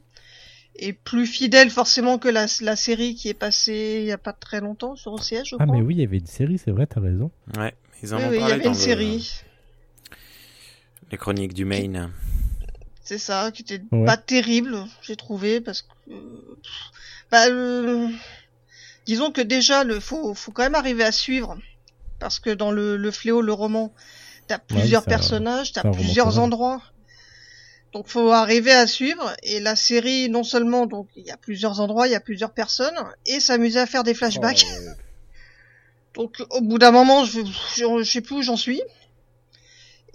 et plus fidèle forcément que la, la série qui est passée il y a pas très longtemps sur OCS, je Ah, crois. mais oui, il y avait une série, c'est vrai, t'as raison. Ouais, ils en Oui, ont oui, il y parlé avait dans une le- série, les chroniques du Maine. c'est ça, qui était Ouais. pas terrible, j'ai trouvé, parce que bah, le- disons que déjà le faut faut quand même arriver à suivre, parce que dans le, le fléau, le roman, t'as plusieurs personnages, t'as plusieurs endroits. Donc faut arriver à suivre et la série non seulement donc il y a plusieurs endroits, il y a plusieurs personnes et s'amuser à faire des flashbacks. Oh, Donc au bout d'un moment, je, je, je sais plus où j'en suis.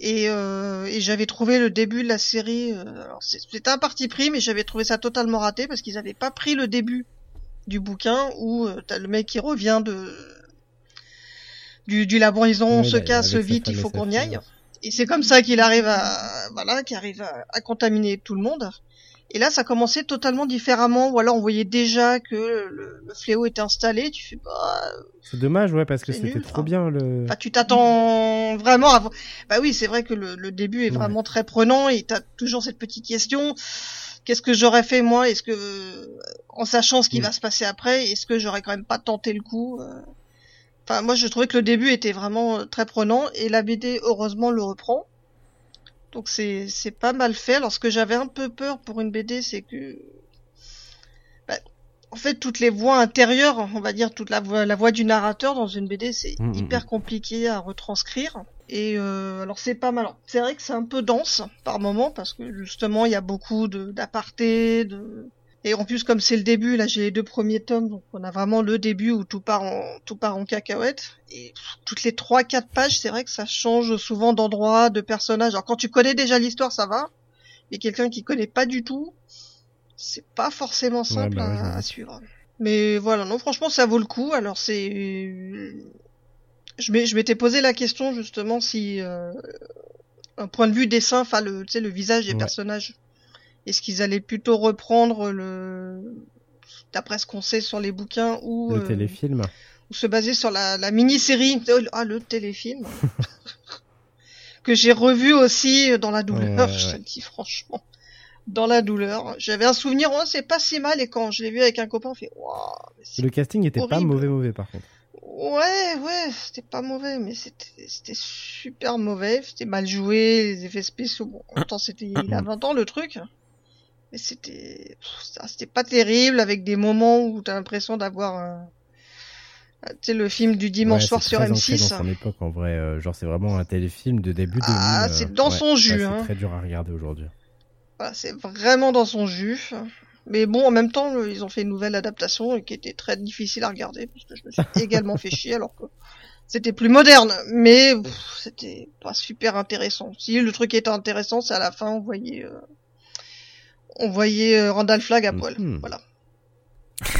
Et, euh, et j'avais trouvé le début de la série. euh, alors c'était un parti pris, mais j'avais trouvé ça totalement raté parce qu'ils n'avaient pas pris le début du bouquin où euh, t'as le mec qui revient de du, du laboraison, on Ouais, se casse vite, il faut qu'on y aille. Et c'est comme ça qu'il arrive à voilà, qu'il arrive à, à contaminer tout le monde. Et là, ça commençait totalement différemment, ou alors on voyait déjà que le, le fléau était installé. Tu fais bah, C'est dommage, ouais, parce que c'était trop bien le. Enfin, tu t'attends vraiment à... Bah oui, c'est vrai que le, le début est Ouais. vraiment très prenant et t'as toujours cette petite question. Qu'est-ce que j'aurais fait moi? Est-ce que, en sachant ce qui Mm. va se passer après, est-ce que j'aurais quand même pas tenté le coup euh? Enfin, moi, je trouvais que le début était vraiment euh, très prenant et la BD, heureusement, le reprend. Donc c'est c'est pas mal fait. Alors ce que j'avais un peu peur pour une BD, c'est que bah, en fait toutes les voix intérieures, on va dire toute la voix la voix du narrateur dans une BD, c'est Mm, mm, hyper compliqué à retranscrire. Et euh, alors c'est pas mal. C'est vrai que c'est un peu dense par moment parce que justement il y a beaucoup de d'apartés, de et en plus comme c'est le début, là j'ai les deux premiers tomes, donc on a vraiment le début où tout part en tout part en cacahuète. Et pff, toutes les trois quatre pages, c'est vrai que ça change souvent d'endroit, de personnage. Alors quand tu connais déjà l'histoire, ça va. Mais quelqu'un qui connaît pas du tout, c'est pas forcément simple bah ouais, à, à suivre. Mais voilà, non, franchement, ça vaut le coup. Alors c'est, je m'étais posé la question justement si euh, un point de vue dessin, enfin le, tu sais, le visage des personnages, est-ce qu'ils allaient plutôt reprendre le, d'après ce qu'on sait sur les bouquins ou Le euh, téléfilm. ou se baser sur la, la mini-série, ah le téléfilm, *laughs* que j'ai revu aussi dans la douleur, Ouais, ouais, je te ouais. le dis franchement, dans la douleur. J'avais un souvenir, oh c'est pas si mal, et quand je l'ai vu avec un copain, on fait, waouh, Le casting était pas mauvais, mauvais par contre. ouais, ouais, c'était pas mauvais, mais c'était, super mauvais, c'était mal joué, les effets spéciaux, bon, en même temps c'était il a *clears throat* 20 ans le truc. Mais c'était, c'était pas terrible avec des moments où t'as l'impression d'avoir un, tu sais, le film du dimanche Ouais, soir c'est sur très ancré M6. dans son époque en vrai. euh, genre, c'est vraiment un téléfilm de début 2000. Ah, euh, c'est dans ouais, son jus, c'est hein. très dur à regarder aujourd'hui. Voilà, c'est vraiment dans son jus. Mais bon, en même temps, ils ont fait une nouvelle adaptation qui était très difficile à regarder parce que je me suis également fait chier alors que c'était plus moderne. Mais c'était pas super intéressant. Si le truc était intéressant, c'est à la fin on voyait, euh, on voyait euh, Randall Flagg à poil. Mhm. Voilà.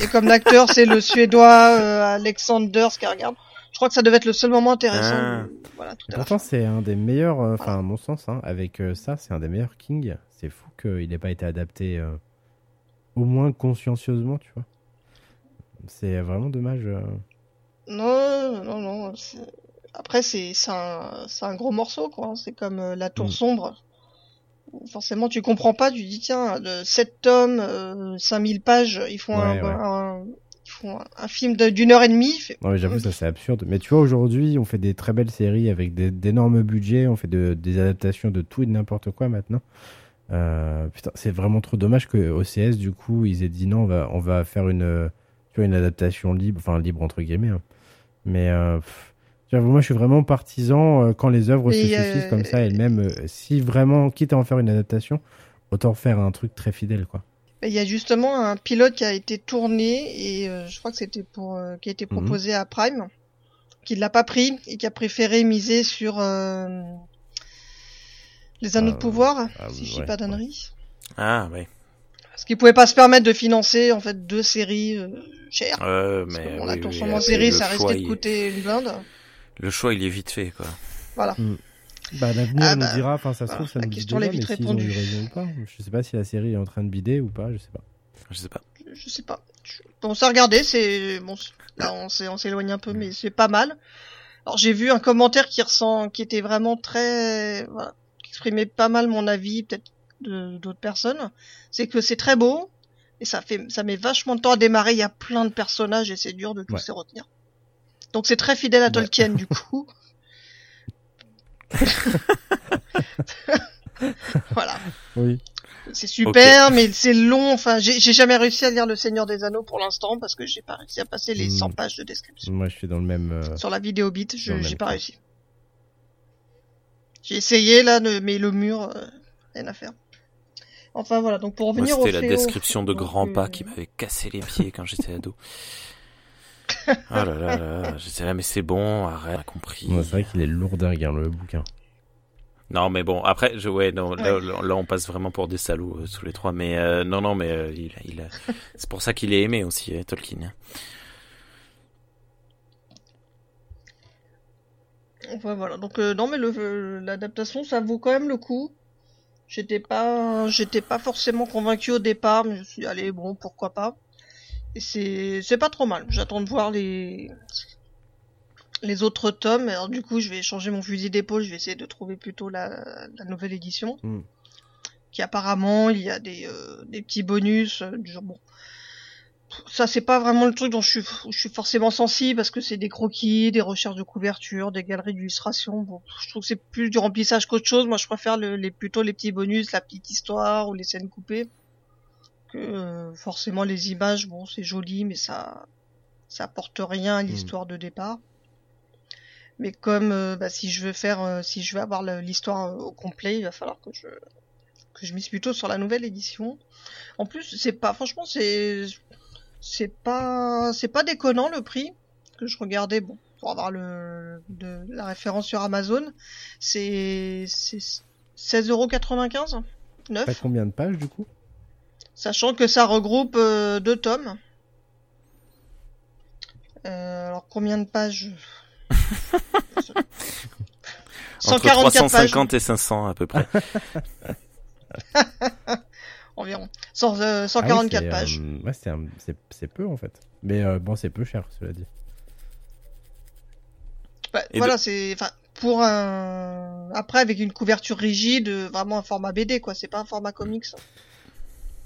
Et comme l'acteur, c'est le Suédois euh, Alexander Skarsgård. Je crois que ça devait être le seul moment intéressant. Ah. Voilà, tout à pourtant, c'est un des meilleurs, euh, enfin, à mon sens, hein, avec euh, ça, c'est un des meilleurs King. C'est fou qu'il n'ait pas été adapté euh, au moins consciencieusement, tu vois. C'est vraiment dommage. euh. Non, non, non. Après, c'est un, c'est un gros morceau, quoi. hein. C'est comme euh, La Tour Mm. Sombre. Forcément, tu comprends pas. Tu dis, tiens, de 7 tomes, euh, 5000 pages, ils font un, Ouais, ouais. un- Ils font un, un film d'une heure et demie. fait- Non, mais j'avoue, ça c'est absurde. Mais tu vois, aujourd'hui, on fait des très belles séries avec d'énormes budgets, on fait de- des adaptations de tout et de n'importe quoi maintenant. Euh, putain, c'est vraiment trop dommage que OCS, du coup, ils aient dit non, on va, on va faire une, tu vois, une adaptation libre, enfin libre entre guillemets. hein. Mais euh, pff, moi, je suis vraiment partisan euh, quand les œuvres se Mais, suffisent euh, comme ça elles-mêmes. euh, si vraiment, quitte à en faire une adaptation, autant faire un truc très fidèle, quoi. Il y a justement un pilote qui a été tourné et euh, je crois que c'était pour euh, qui a été Mhm. proposé à Prime, qui l'a pas pris et qui a préféré miser sur euh, les anneaux Euh, de pouvoir, ah, si je ouais, dis pas d'anneries. Ah, ouais. Parce qu'il pouvait pas se permettre de financer en fait deux séries euh, chères. Euh, Parce mais que bon, oui, la oui, en après, série, ça risquait de il- coûter une blinde. Le choix, il est vite fait, quoi. Voilà. Bah, l'avenir Ah, nous bah, dira, enfin, ça se voilà, trouve, ça nous dit question l'est mais s'ils ont eu répondue. raison ou pas. Je sais pas si la série est en train de bider ou pas, je sais pas. Je sais pas. Je, sais pas. Bon, ça regardez, c'est bon. Là, on s'est- on s'éloigne un peu, mais c'est pas mal. Alors, j'ai vu un commentaire qui ressent, qui était vraiment très, voilà, qui exprimait pas mal mon avis, peut-être de- d'autres personnes. C'est que c'est très beau et ça fait, ça met vachement de temps à démarrer. Il y a plein de personnages et c'est dur de tous Ouais. les retenir. Donc, c'est très fidèle à Ouais. Tolkien, du coup. *laughs* voilà. Oui. C'est super, mais c'est long. Enfin, j'ai jamais réussi à lire Le Seigneur des Anneaux pour l'instant parce que j'ai pas réussi à passer les Hmm. 100 pages de description. Moi, je suis dans le même. euh, Sur la vidéo bit, j'ai pas réussi. J'ai essayé là, mais le mur, euh, rien à faire. Enfin voilà, donc pour Moi, revenir au c'était la description de donc, Grand euh, Pas qui m'avait cassé les pieds quand j'étais ado. *laughs* Oh *laughs* là là là, j'étais là, mais c'est bon, arrête, t'as compris. ouais, c'est vrai qu'il est lourdingue, hein, le bouquin. Non, mais bon, après, je, ouais, non, là, Ouais. là, là, on passe vraiment pour des salauds euh, tous les trois. Mais euh, non, non, mais euh, il, *laughs* c'est pour ça qu'il est aimé aussi, Tolkien. Enfin voilà, donc euh, non mais l'adaptation ça vaut quand même le coup. J'étais pas j'étais pas forcément convaincu au départ, mais je me suis dit, allez bon pourquoi pas. C'est pas trop mal. J'attends de voir les les autres tomes. Alors du coup je vais changer mon fusil d'épaule, je vais essayer de trouver plutôt la, la nouvelle édition. Mm. Qui apparemment il y a des euh, des petits bonus euh, du genre bon. Ça c'est pas vraiment le truc dont je suis où je suis forcément sensible parce que c'est des croquis, des recherches de couverture, des galeries d'illustration. Bon, je trouve que c'est plus du remplissage qu'autre chose. Moi, je préfère le- les plutôt les petits bonus, la petite histoire ou les scènes coupées que euh, forcément les images. Bon, c'est joli, mais ça ça apporte rien à l'histoire de départ. Mais comme euh, bah, si je veux faire, euh, si je veux avoir l'histoire euh, au complet, il va falloir que je que je mise plutôt sur la nouvelle édition. En plus, c'est pas, franchement, c'est c'est pas c'est pas déconnant le prix que je regardais bon pour avoir le de la référence sur Amazon c'est c'est 16,95€ T'as neuf combien de pages, du coup? Sachant que ça regroupe euh, deux tomes Euh, alors combien de pages? Entre 144 pages 350 et 500 à peu près. *laughs* environ Cent- euh, Ah oui, 144 pages euh, ouais, c'est un- peu, en fait. Mais euh, bon, c'est peu cher, cela dit. Bah, voilà, c'est enfin pour un après avec une couverture rigide, vraiment un format BD quoi, c'est pas un format comics.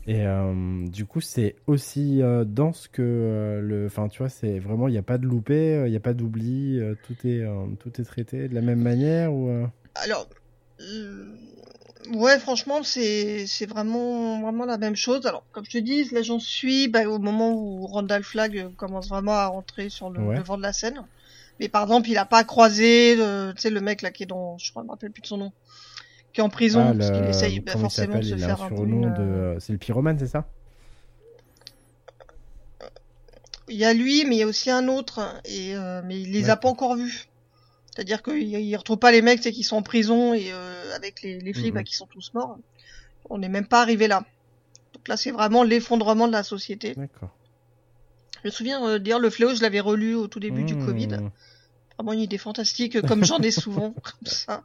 Et euh, du coup, c'est aussi euh, dense que euh, le. Enfin, tu vois, c'est vraiment. Il n'y a pas de loupé, euh, il n'y a pas d'oubli, tout, est, tout est traité de la même manière ou. Alors ouais, franchement, c'est vraiment vraiment la même chose. Alors comme je te dis, là j'en suis bah, au moment où Randall Flagg commence vraiment à rentrer sur le Ouais. devant de la scène. Mais par exemple, il a pas croisé, tu sais, le mec là qui est dans, je crois, je me rappelle plus de son nom, qui est en prison ah, parce qu'il essaye il forcément de se faire un surnom de. euh, euh, C'est le pyromane, c'est ça? Il y a lui, mais il y a aussi un autre, et euh, mais il les a pas encore vus. C'est-à-dire qu'il il retrouve pas les mecs, qui sont en prison et euh, avec les, les flics bah, qui sont tous morts. On n'est même pas arrivé là. Donc là, c'est vraiment l'effondrement de la société. D'accord. Je me souviens, euh, dire le fléau, je l'avais relu au tout début du Mmh. Covid. Vraiment une idée fantastique, comme j'en ai souvent *laughs* comme ça.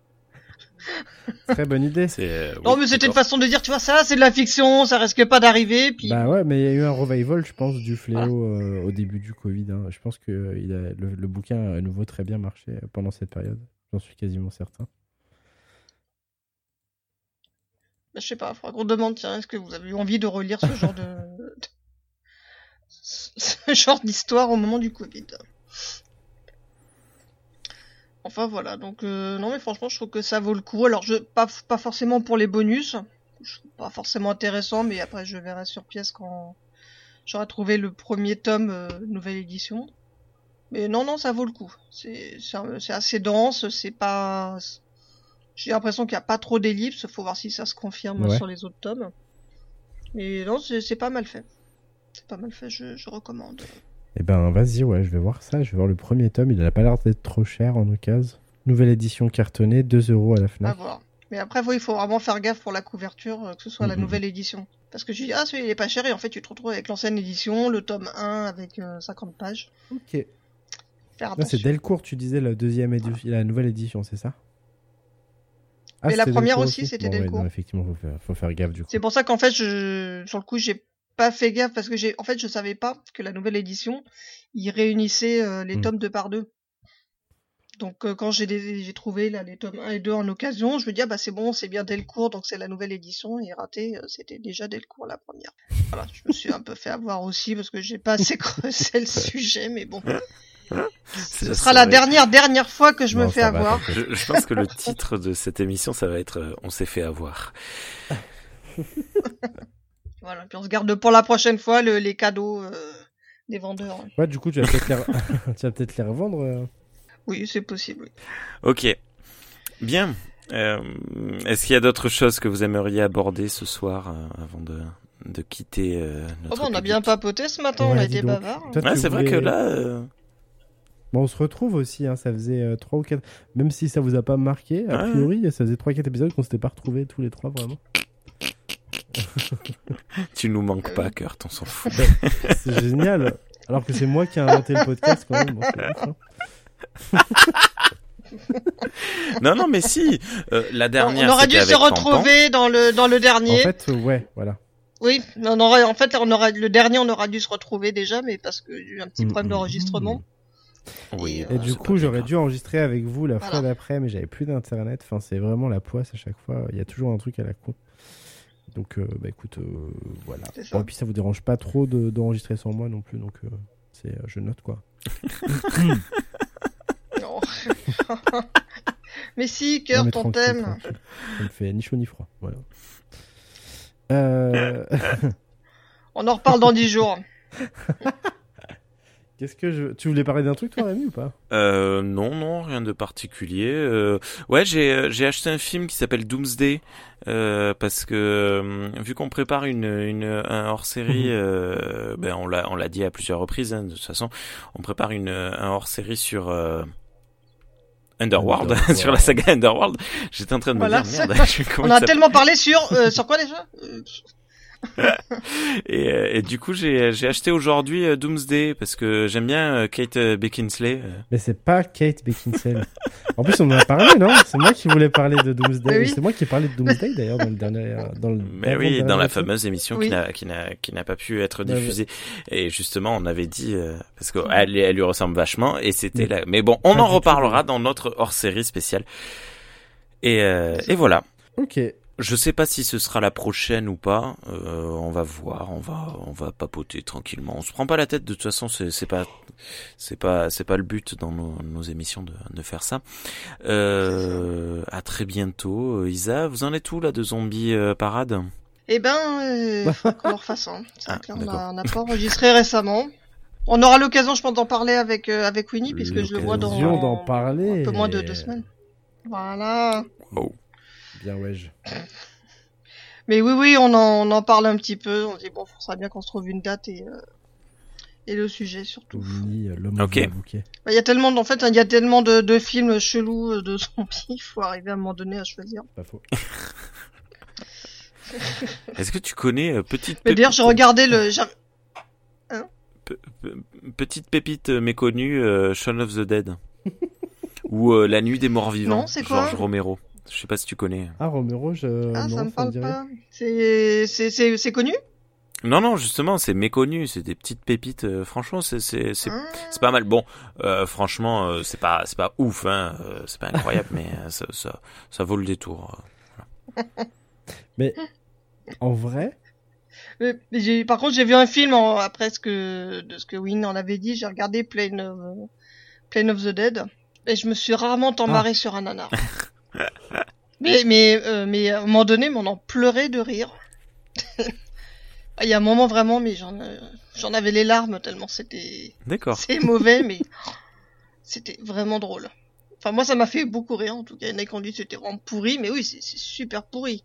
Très bonne idée. C'est, euh, non, mais c'était une façon de dire, tu vois, ça, c'est de la fiction, ça risque pas d'arriver. Puis Bah ouais, mais il y a eu un revival, je pense, du fléau euh, au début du Covid. hein. Je pense que euh, il a, le, le bouquin a à nouveau très bien marché euh, pendant cette période. J'en suis quasiment certain. Bah, je sais pas, faudra qu'on demande, tiens, est-ce que vous avez eu envie de relire ce genre de... *laughs* ce genre d'histoire au moment du Covid? Enfin voilà, donc euh, non mais franchement je trouve que ça vaut le coup. Alors je pas pas forcément pour les bonus, je trouve pas forcément intéressant, mais après je verrai sur pièce quand j'aurai trouvé le premier tome euh, nouvelle édition. Mais non non ça vaut le coup. C'est assez dense, c'est pas j'ai l'impression qu'il n'y a pas trop d'ellipses, faut voir si ça se confirme Ouais. sur les autres tomes. Mais non, c'est c'est pas mal fait. C'est pas mal fait, je, je recommande. Eh ben, vas-y, ouais, je vais voir ça. Je vais voir le premier tome. Il a pas l'air d'être trop cher en occasion. Nouvelle édition cartonnée, 2 euros à la À Fnac. voir. Mais après, il faut vraiment faire gaffe pour la couverture, euh, que ce soit la Mhm. nouvelle édition. Parce que je dis, ah, celui il est pas cher, et en fait, tu te retrouves avec l'ancienne édition, le tome 1 avec euh, 50 pages. Ok. C'est. Delcourt, tu disais, la deuxième édition, la nouvelle édition, c'est ça? Ah, Mais la première aussi, c'était Bon, ouais, Delcourt. non, effectivement, faut faire, faut faire gaffe du coup. C'est pour ça qu'en fait, je, sur le coup, j'ai pas fait gaffe parce que j'ai, en fait, je savais pas que la nouvelle édition, il réunissait euh, les Mm. tomes deux par deux. Donc, euh, quand j'ai des- j'ai trouvé là, les tomes 1 et 2 en occasion, je me dis, ah bah c'est bon, c'est bien Delcourt, donc c'est la nouvelle édition, et raté, euh, c'était déjà Delcourt la première. Voilà, je me suis un peu fait avoir aussi parce que j'ai pas assez *laughs* creusé le sujet, mais bon. Ce sera la vrai. dernière, dernière fois que je Non, me fais avoir. Je, je pense que le titre de cette émission, ça va être euh, On s'est fait avoir. *laughs* Voilà, puis on se garde pour la prochaine fois le- les cadeaux euh, des vendeurs. Ouais, du coup, tu vas peut-être les, re- *laughs* tu vas peut-être les revendre. euh. Oui, c'est possible. oui. Ok. Bien. Euh, Est-ce qu'il y a d'autres choses que vous aimeriez aborder ce soir euh, avant de, de quitter euh, Oh, notre bah, on a bien papoté ce matin, on a été donc. bavard. Ouais, c'est vrai que là, euh, Bon, on se retrouve aussi, hein, ça faisait 3 ou 4... Même si ça vous a pas marqué, a Ouais. priori, ça faisait 3-4 épisodes qu'on s'était pas retrouvés tous les trois, vraiment. *laughs* tu nous manques pas, Kurt, on s'en fout. C'est génial. Alors que c'est moi qui ai inventé le podcast, quand même. Bon, ouf, hein. *laughs* non, non, mais si. euh, la dernière, on aurait dû se retrouver dans le dans le En dernier. fait, euh, ouais, voilà. Oui, on aurait en fait on aurait le dernier on aura dû se retrouver déjà, mais parce que j'ai eu un petit Mm, problème mm, d'enregistrement. Oui, Et bon, du coup, j'aurais dû enregistrer avec vous la fois d'après, mais j'avais plus d'internet. Enfin, c'est vraiment la poisse à chaque fois. Il y a toujours un truc à la con. Donc, euh, bah écoute, euh, voilà. Bon, et puis ça vous dérange pas trop de- d'enregistrer sans moi non plus, donc euh, c'est, je note quoi. *laughs* Non. *laughs* mais si, cœur, ton thème. Ça me fait ni chaud ni froid. Voilà. On en reparle dans dix jours. *laughs* Qu'est-ce que je. Tu voulais parler d'un truc, toi, Rémi, ou pas? Euh, non, non, rien de particulier. Euh, ouais, j'ai euh, j'ai acheté un film qui s'appelle Doomsday euh, parce que euh, vu qu'on prépare une, une un hors série, euh, ben on l'a on l'a dit à plusieurs reprises. hein, de toute façon, on prépare une un hors série sur euh, Underworld, Underworld. *laughs* sur la saga Underworld. J'étais en train de Voilà, me dire merde. *laughs* je- On a tellement parlé sur euh, sur quoi déjà? Euh, *laughs* et, euh, et du coup, j'ai j'ai acheté aujourd'hui euh, Doomsday parce que j'aime bien euh, Kate Beckinsale. Mais c'est pas Kate Beckinsale. en plus, on en a parlé, non? C'est moi qui voulais parler de Doomsday. Oui. C'est moi qui ai parlé de Doomsday, d'ailleurs, dans le dernier. Dans le Mais oui, dans la fameuse émission Oui. qui n'a qui n'a qui n'a pas pu être Ouais, ouais. diffusée. Et justement, on avait dit euh, parce que elle, lui ressemble vachement et c'était Mais là. Mais bon, on pas en tout. reparlera dans notre hors-série spéciale. Et euh, et voilà. Ok. Je sais pas si ce sera la prochaine ou pas. Euh, on va voir. On va on va papoter tranquillement. On se prend pas la tête. De toute façon, c'est c'est pas c'est pas c'est pas le but dans nos, nos émissions de, de faire ça. Euh, à très bientôt, Isa. Vous en êtes où là de Zombie euh, Parade Eh ben, euh, faut qu'on en refasse un. C'est *laughs* Ah, clair, on a- on pas enregistré récemment. On aura l'occasion, je pense, d'en parler avec euh, avec Winnie, puisque je le vois dans L'occasion d'en parler. un peu moins de deux semaines. Voilà. Wow. Bien, ouais. je- Mais oui, oui, on en, on en parle un petit peu. On se dit bon, il serait bien qu'on se trouve une date et euh, et le sujet surtout. L'homme Ok. Bah, Il y a tellement, en fait, il y a tellement de, de films chelous euh, de zombies. Il faut arriver à un moment donné à choisir. Pas faux. *laughs* Est-ce que tu connais euh, petite Mais d'ailleurs, j'ai regardé le. pe- petite pépite méconnue euh, Shaun of the Dead *laughs* ou euh, La nuit des morts vivants Non, c'est quoi? Georges Romero. Je sais pas si tu connais. Ah, Romero, je. Ah, non, ça me parle dirait. pas. C'est c'est c'est c'est connu? Non non, justement, c'est méconnu, c'est des petites pépites euh, franchement, c'est c'est c'est Ah. c'est pas mal. Bon, euh, franchement, euh, c'est pas c'est pas ouf hein, c'est pas incroyable *laughs* mais ça, ça ça vaut le détour. Mais en vrai, *laughs* Mais, par contre, j'ai vu un film en, après ce que, de ce que Win en avait dit. J'ai regardé Plane of, Plane of the Dead. Et je me suis rarement tant Ah. marré sur un nanar. *laughs* mais, mais, euh, mais à un moment donné, on en pleurait de rire. Ah, *laughs* Il y a un moment vraiment, mais j'en, euh, j'en avais les larmes tellement c'était, D'accord. c'est mauvais, mais c'était vraiment drôle. Enfin, moi, ça m'a fait beaucoup rire, en tout cas. Il y en a qui ont dit que c'était vraiment pourri, mais oui, c'est c'est super pourri.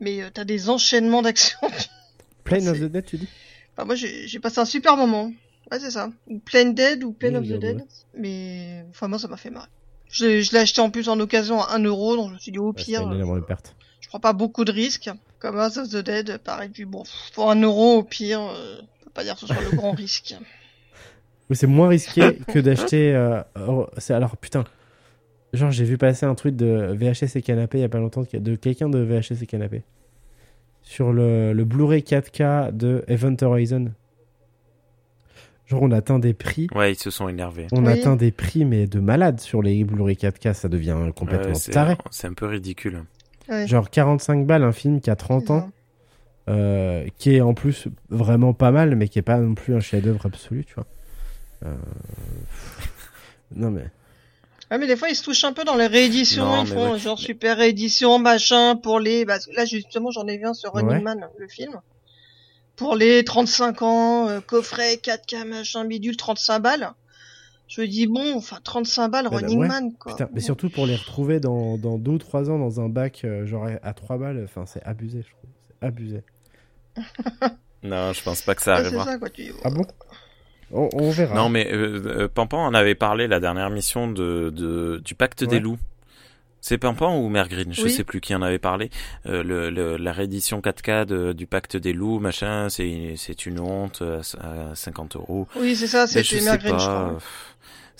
Mais euh, t'as des enchaînements d'actions. *laughs* Plane of the Dead, tu dis? Enfin, moi, j'ai j'ai passé un super moment. Ouais, c'est ça. Ou Plain Dead ou Plain Oui, of the Dead. Mais, enfin, moi, ça m'a fait marrer. Je, l'ai- je l'ai acheté en plus en occasion à 1 euro, donc je me suis dit, au Ouais, pire, une énorme perte. je prends pas beaucoup de risques. Comme House of the Dead, pareil. Puis bon, pour 1 euro, au pire, euh, on peut pas dire que ce soit le grand risque. *laughs* Mais c'est moins risqué que d'acheter. euh, oh, alors putain. Genre j'ai vu passer un tweet de VHS et canapé il y a pas longtemps de de quelqu'un de VHS et canapé sur le, le Blu-ray 4K de Event Horizon. Genre on atteint des prix, Ouais, ils se sont énervés. on Oui. atteint des prix mais de malade sur les Blu-ray 4K, ça devient complètement Ouais, c'est taré. c'est un peu ridicule. Ouais. Genre 45 balles un film qui a 30 ans, euh, qui est en plus vraiment pas mal mais qui est pas non plus un chef-d'œuvre absolu, tu vois. Euh, *laughs* Non mais Ouais, mais des fois, ils se touchent un peu dans les rééditions. Non, ils font ouais, genre super réédition, machin, pour les... Bah, là, justement, j'en ai vu un sur Running Ouais. Man, le film. Pour les 35 ans, euh, coffret, 4K, machin, bidule, 35 balles. Je me dis, bon, enfin, 35 balles, Bah, Running ouais. Man, quoi. Putain, mais surtout pour les retrouver dans, dans deux ou trois ans dans un bac, euh, genre à 3 balles, enfin c'est abusé, je trouve. C'est abusé. *laughs* Non, je pense pas que ça Ouais, c'est arrivera. ça, quoi. Tu... Ah bon? On, on verra. Non, mais euh, euh, Pampan en avait parlé la dernière mission de, de du pacte Ouais. des loups. C'est Pampan ou Mère Green? Je Oui. sais plus qui en avait parlé. Euh, le, le- la réédition 4K de- du pacte des loups, machin, c'est c'est une honte euh, à 50 euros. Oui, c'est ça, c'était sais Mergren, je crois.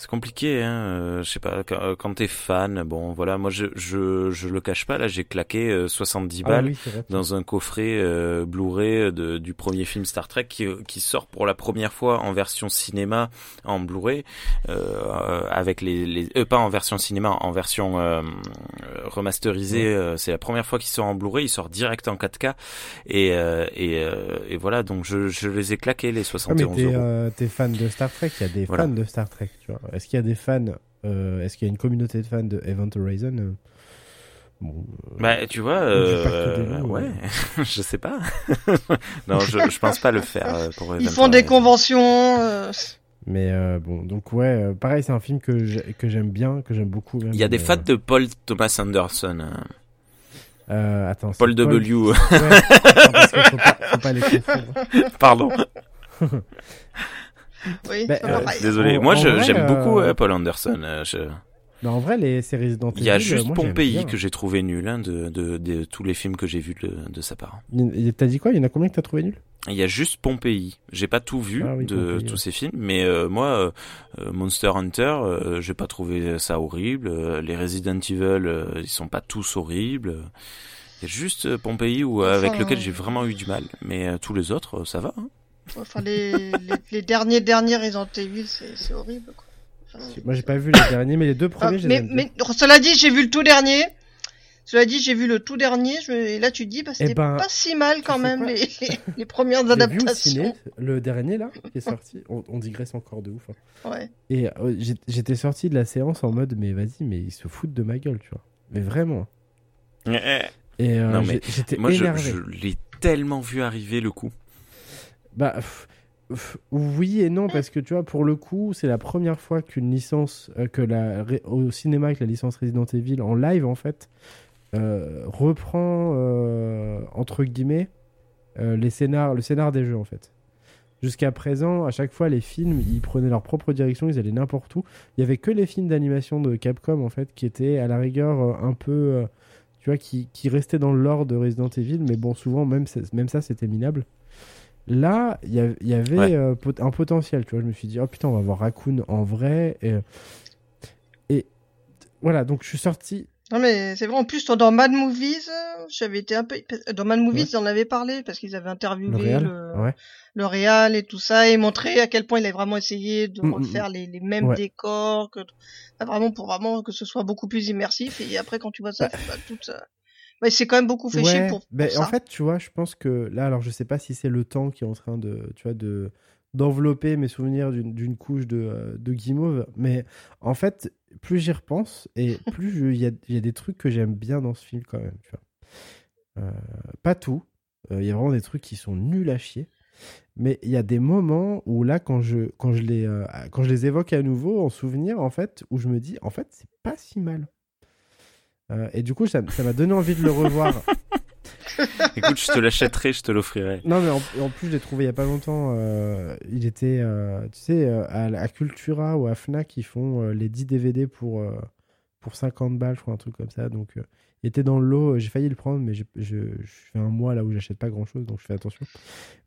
Euh, C'est compliqué, hein. euh, je sais pas. Quand, euh, quand t'es fan, bon, voilà. Moi, je je je le cache pas. Là, j'ai claqué euh, 70 Ah balles oui, vrai. dans un coffret euh, Blu-ray de, du premier film Star Trek qui, qui sort pour la première fois en version cinéma en Blu-ray euh, euh, avec les, les euh, pas en version cinéma en version euh, euh, remasterisée euh, c'est la première fois qu'il sort en Blu-ray il sort direct en 4K et euh, et, euh, et voilà donc je, je les ai claqués les Ah, mais 71 t'es euros euh, t'es fan de Star Trek, il y a des Voilà. fans de Star Trek, tu vois. Est-ce qu'il y a des fans, euh, est-ce qu'il y a une communauté de fans de Event Horizon euh, Bon, euh, bah tu vois euh, loups, ouais *laughs* je sais pas *laughs* non je je pense pas le faire pour Ils font des conventions. euh, mais euh, bon, donc ouais, pareil, c'est un film que j'ai- que j'aime bien, que j'aime beaucoup. même, il y a des fans de Paul Thomas Anderson hein. euh, attends, Paul W Ouais, non, parce que faut pas, faut pas les *laughs* confondre. pardon *laughs* Oui, c'est euh. Désolé, En- moi en je- vrai, j'aime euh, beaucoup euh, Paul Anderson. euh, je- Mais en vrai, les séries Resident Il y a Evil, juste euh, moi, Pompéi que j'ai trouvé nul hein, de, de, de tous les films que j'ai vus de, de sa part. Il- T'as dit quoi? Il y en a combien que t'as trouvé nul? Il y a juste Pompéi. J'ai pas tout vu Ah oui, de Pompéi, tous ouais. ces films, mais euh, moi, euh, euh, Monster Hunter, euh, j'ai pas trouvé ça horrible. Euh, les Resident Evil, euh, ils sont pas tous horribles. Il y a juste euh, Pompéi où, euh, avec lequel j'ai vraiment eu du mal, mais euh, tous les autres, euh, ça va. hein. Enfin, les, les, les derniers, derniers Resident Evil, c'est c'est horrible, quoi. Enfin, Moi, j'ai pas vu les derniers, mais les deux Ah, premiers, les mais, mais cela dit, j'ai vu le tout dernier. Cela dit, j'ai vu le tout dernier. Je, et là, tu te dis, bah, c'était ben, pas si mal quand même les, les, *laughs* premières vu au adaptations. ciné, le dernier là, qui est sorti. *laughs* On, on digresse encore de ouf. hein. Ouais. Et euh, j'étais sorti de la séance en mode, mais vas-y, mais ils se foutent de ma gueule, tu vois. Mais vraiment. Et euh, Non, mais j'ai- j'étais Moi, je, énervé. je l'ai tellement vu arriver le coup. Bah, oui et non, parce que tu vois, pour le coup, c'est la première fois qu'une licence, euh, que la, au cinéma, que la licence Resident Evil en live, en fait, euh, reprend, euh, entre guillemets, les scénars, le scénar des jeux, en fait. Jusqu'à présent, à chaque fois, les films, ils prenaient leur propre direction, ils allaient n'importe où. Il y avait que les films d'animation de Capcom, en fait, qui étaient à la rigueur un peu. tu vois, qui, qui restaient dans le lore de Resident Evil, mais bon, souvent, même, même ça, c'était minable. Là, il y, avait Ouais. euh, pot- un potentiel, tu vois. Je me suis dit, oh putain, on va voir Raccoon en vrai. Et, et voilà, donc je suis sorti. Non, mais c'est vrai, en plus, dans Mad Movies, j'avais été un peu, dans Mad Movies, Ouais. ils en avaient parlé parce qu'ils avaient Le interviewé le, Ouais. le réal et tout ça et montré à quel point il avait vraiment essayé de Mm, mm, refaire les, les mêmes Ouais. décors que, enfin, vraiment pour vraiment que ce soit beaucoup plus immersif et après quand tu vois ça, Bah. tout ça. Mais c'est quand même beaucoup fait chier pour, pour ben, ça. en fait, tu vois, je pense que là, alors je sais pas si c'est le temps qui est en train de, tu vois, de d'envelopper mes souvenirs d'une couche de, euh, de guimauve, mais en fait, plus j'y repense et *laughs* plus il y a, y a des trucs que j'aime bien dans ce film quand même, tu vois. Euh, pas tout, Euh, il y a vraiment des trucs qui sont nuls à chier, mais il y a des moments où là, quand je quand je les euh, quand je les évoque à nouveau en souvenir, en fait, où je me dis, en fait, c'est pas si mal. Euh, et du coup, ça m'a donné envie de le revoir. *laughs* Écoute, je te l'achèterai, je te l'offrirai. Non, mais en, en plus, je l'ai trouvé il y a pas longtemps. euh, il était, euh, tu sais, à, à Cultura ou à Fnac, ils font les 10 DVD pour, pour 50 balles, je crois, un truc comme ça. Donc, il était dans le lot. J'ai failli le prendre, mais je, je fais un mois là où j'achète pas grand chose, donc je fais attention.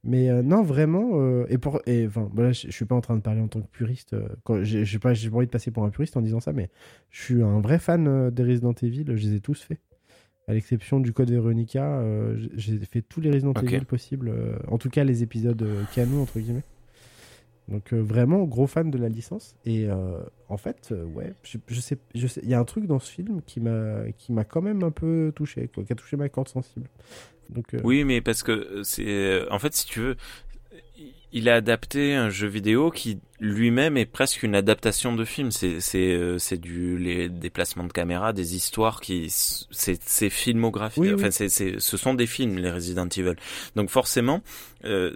Mais euh, non, vraiment. euh, et pour, et enfin, voilà, je, je suis pas en train de parler en tant que puriste. euh, quand j'ai pas, j'ai pas envie de passer pour un puriste en disant ça, mais je suis un vrai fan euh, des Resident Evil. Je les ai tous faits. À l'exception du code Veronica, euh, j'ai fait tous les Resident. Evil possibles. euh, en tout cas, les épisodes euh, canon, entre guillemets. Donc, euh, vraiment, gros fan de la licence. Et euh, en fait, euh, ouais, je, sais, je sais, il y a un truc dans ce film qui m'a, qui m'a quand même un peu touché, qui a touché ma corde sensible. Oui, mais parce que c'est, en fait, si tu veux, il a adapté un jeu vidéo qui lui-même est presque une adaptation de film. C'est c'est euh, c'est du les déplacements de caméra, des histoires qui c'est c'est. Oui, oui. enfin c'est c'est ce sont des films les Resident Evil. Donc forcément, euh,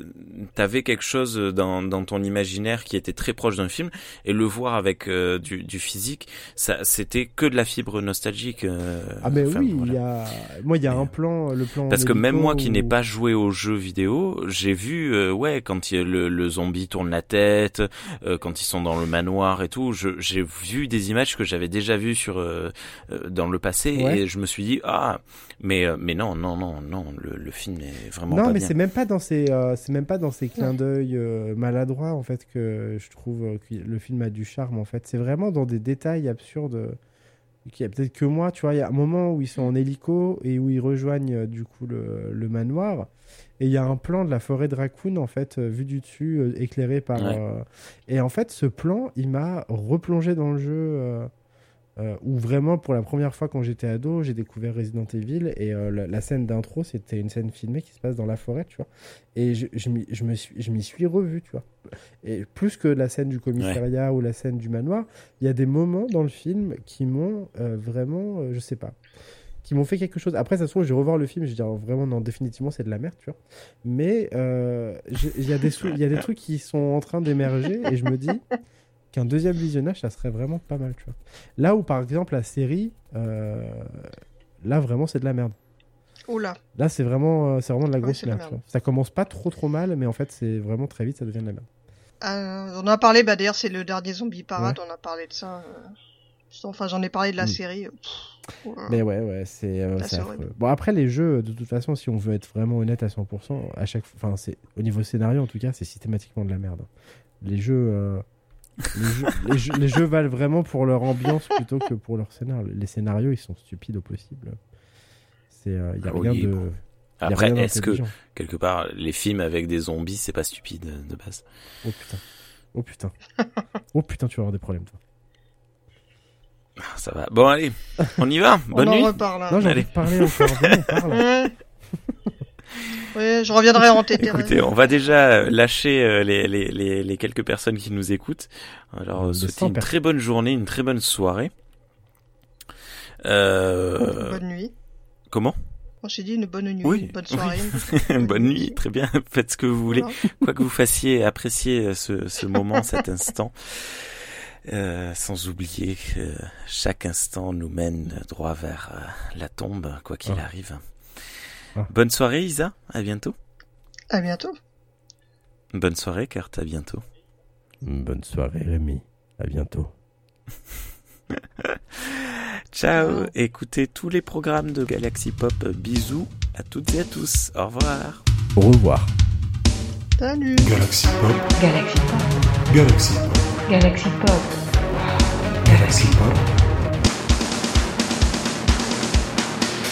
t'avais quelque chose dans dans ton imaginaire qui était très proche d'un film et le voir avec euh, du du physique, ça c'était que de la fibre nostalgique. euh, Ah mais enfin, oui, voilà. il y a moi il y a Et, un euh, plan le plan Parce que même moi qui n'ai pas joué aux jeux vidéo, j'ai vu, euh, ouais, quand il y a le, le zombie tourne la tête, euh, quand ils sont dans le manoir et tout, j'ai vu des images que j'avais déjà vues sur euh, euh, dans le passé Ouais. et je me suis dit ah, mais mais non non non non, le, le film est vraiment Non pas mais c'est même pas dans ces euh, c'est même pas dans ces clins d'œil euh, maladroits en fait que je trouve que le film a du charme en fait, c'est vraiment dans des détails absurdes qu'il y a peut-être que moi, tu vois, il y a un moment où ils sont en hélico et où ils rejoignent du coup le, le manoir et il y a un plan de la forêt de Raccoon en fait euh, vu du dessus euh, éclairé par Ouais. euh, et en fait ce plan il m'a replongé dans le jeu euh, où vraiment pour la première fois quand j'étais ado j'ai découvert Resident Evil et euh, la, la scène d'intro c'était une scène filmée qui se passe dans la forêt tu vois. Et je, je m'y suis suis revu tu vois. Et plus que la scène du commissariat ou la scène du manoir il y a des moments dans le film qui m'ont euh, vraiment je sais pas qui m'ont fait quelque chose. Après, ça se trouve, je vais revoir le film, je vais dire vraiment, non, définitivement, c'est de la merde, tu vois. Mais euh, il y, a des sou- il y a des trucs qui sont en train d'émerger et je me dis *laughs* qu'un deuxième visionnage, ça serait vraiment pas mal, tu vois. Là où, par exemple, la série, euh, là, vraiment, c'est de la merde. Oula. Là, c'est vraiment, euh, c'est vraiment de la Ouais, grosse la merde, tu vois. Ça commence pas trop trop mal, mais en fait, c'est vraiment très vite, ça devient de la merde. Euh, on en a parlé, bah d'ailleurs c'est le dernier zombie parade, on a parlé de ça. Enfin j'en ai parlé de la Mm. série. euh, pff. Mais ouais, ouais, c'est euh. Bon, après, les jeux, de toute façon, si on veut être vraiment honnête à 100%, à chaque enfin, c'est au niveau scénario, en tout cas, c'est systématiquement de la merde. Les jeux, euh, les, jeux, *laughs* les, jeux, les jeux valent vraiment pour leur ambiance plutôt que pour leur scénario. Les scénarios, ils sont stupides au possible. C'est, euh, y a Ah rien oui, de. bon. Après, est-ce que quelque part les films avec des zombies c'est pas stupide de base? Oh putain. Oh putain. oh putain, tu vas avoir des problèmes, toi. Ah, Ça va. Bon allez, on y va. *laughs* on Bonne en nuit. reparle. hein. Non, j'ai Allez. envie de parler encore. On parle. *laughs* Ouais, je reviendrai en TT. Écoutez, on va déjà lâcher euh, les, les, les, les quelques personnes qui nous écoutent. Alors, 100 une très bonne journée, une très bonne soirée. Euh, Bonne nuit. comment? Moi j'ai dit une bonne nuit, Oui, une bonne soirée. *laughs* Bonne, nuit, très bien. Faites ce que vous voulez. Voilà. Quoi que vous fassiez, appréciez ce, ce moment, cet instant. Euh, sans oublier que chaque instant nous mène droit vers euh, la tombe, quoi qu'il Ah. arrive. Ah. Bonne soirée, Isa. À bientôt. À bientôt. Bonne soirée, Kurt. À bientôt. Bonne soirée, Rémi. À bientôt. Ciao. *laughs* Ciao. Écoutez tous les programmes de Galaxy Pop. Bisous à toutes et à tous. Au revoir. Au revoir. Salut. Galaxy Pop, Galaxy Pop, Galaxy Pop, Galaxy Pop, Galaxy Pop.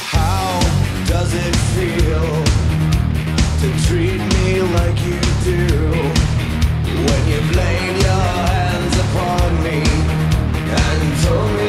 How does it feel to treat me like you do? When you laid your hands upon me and told me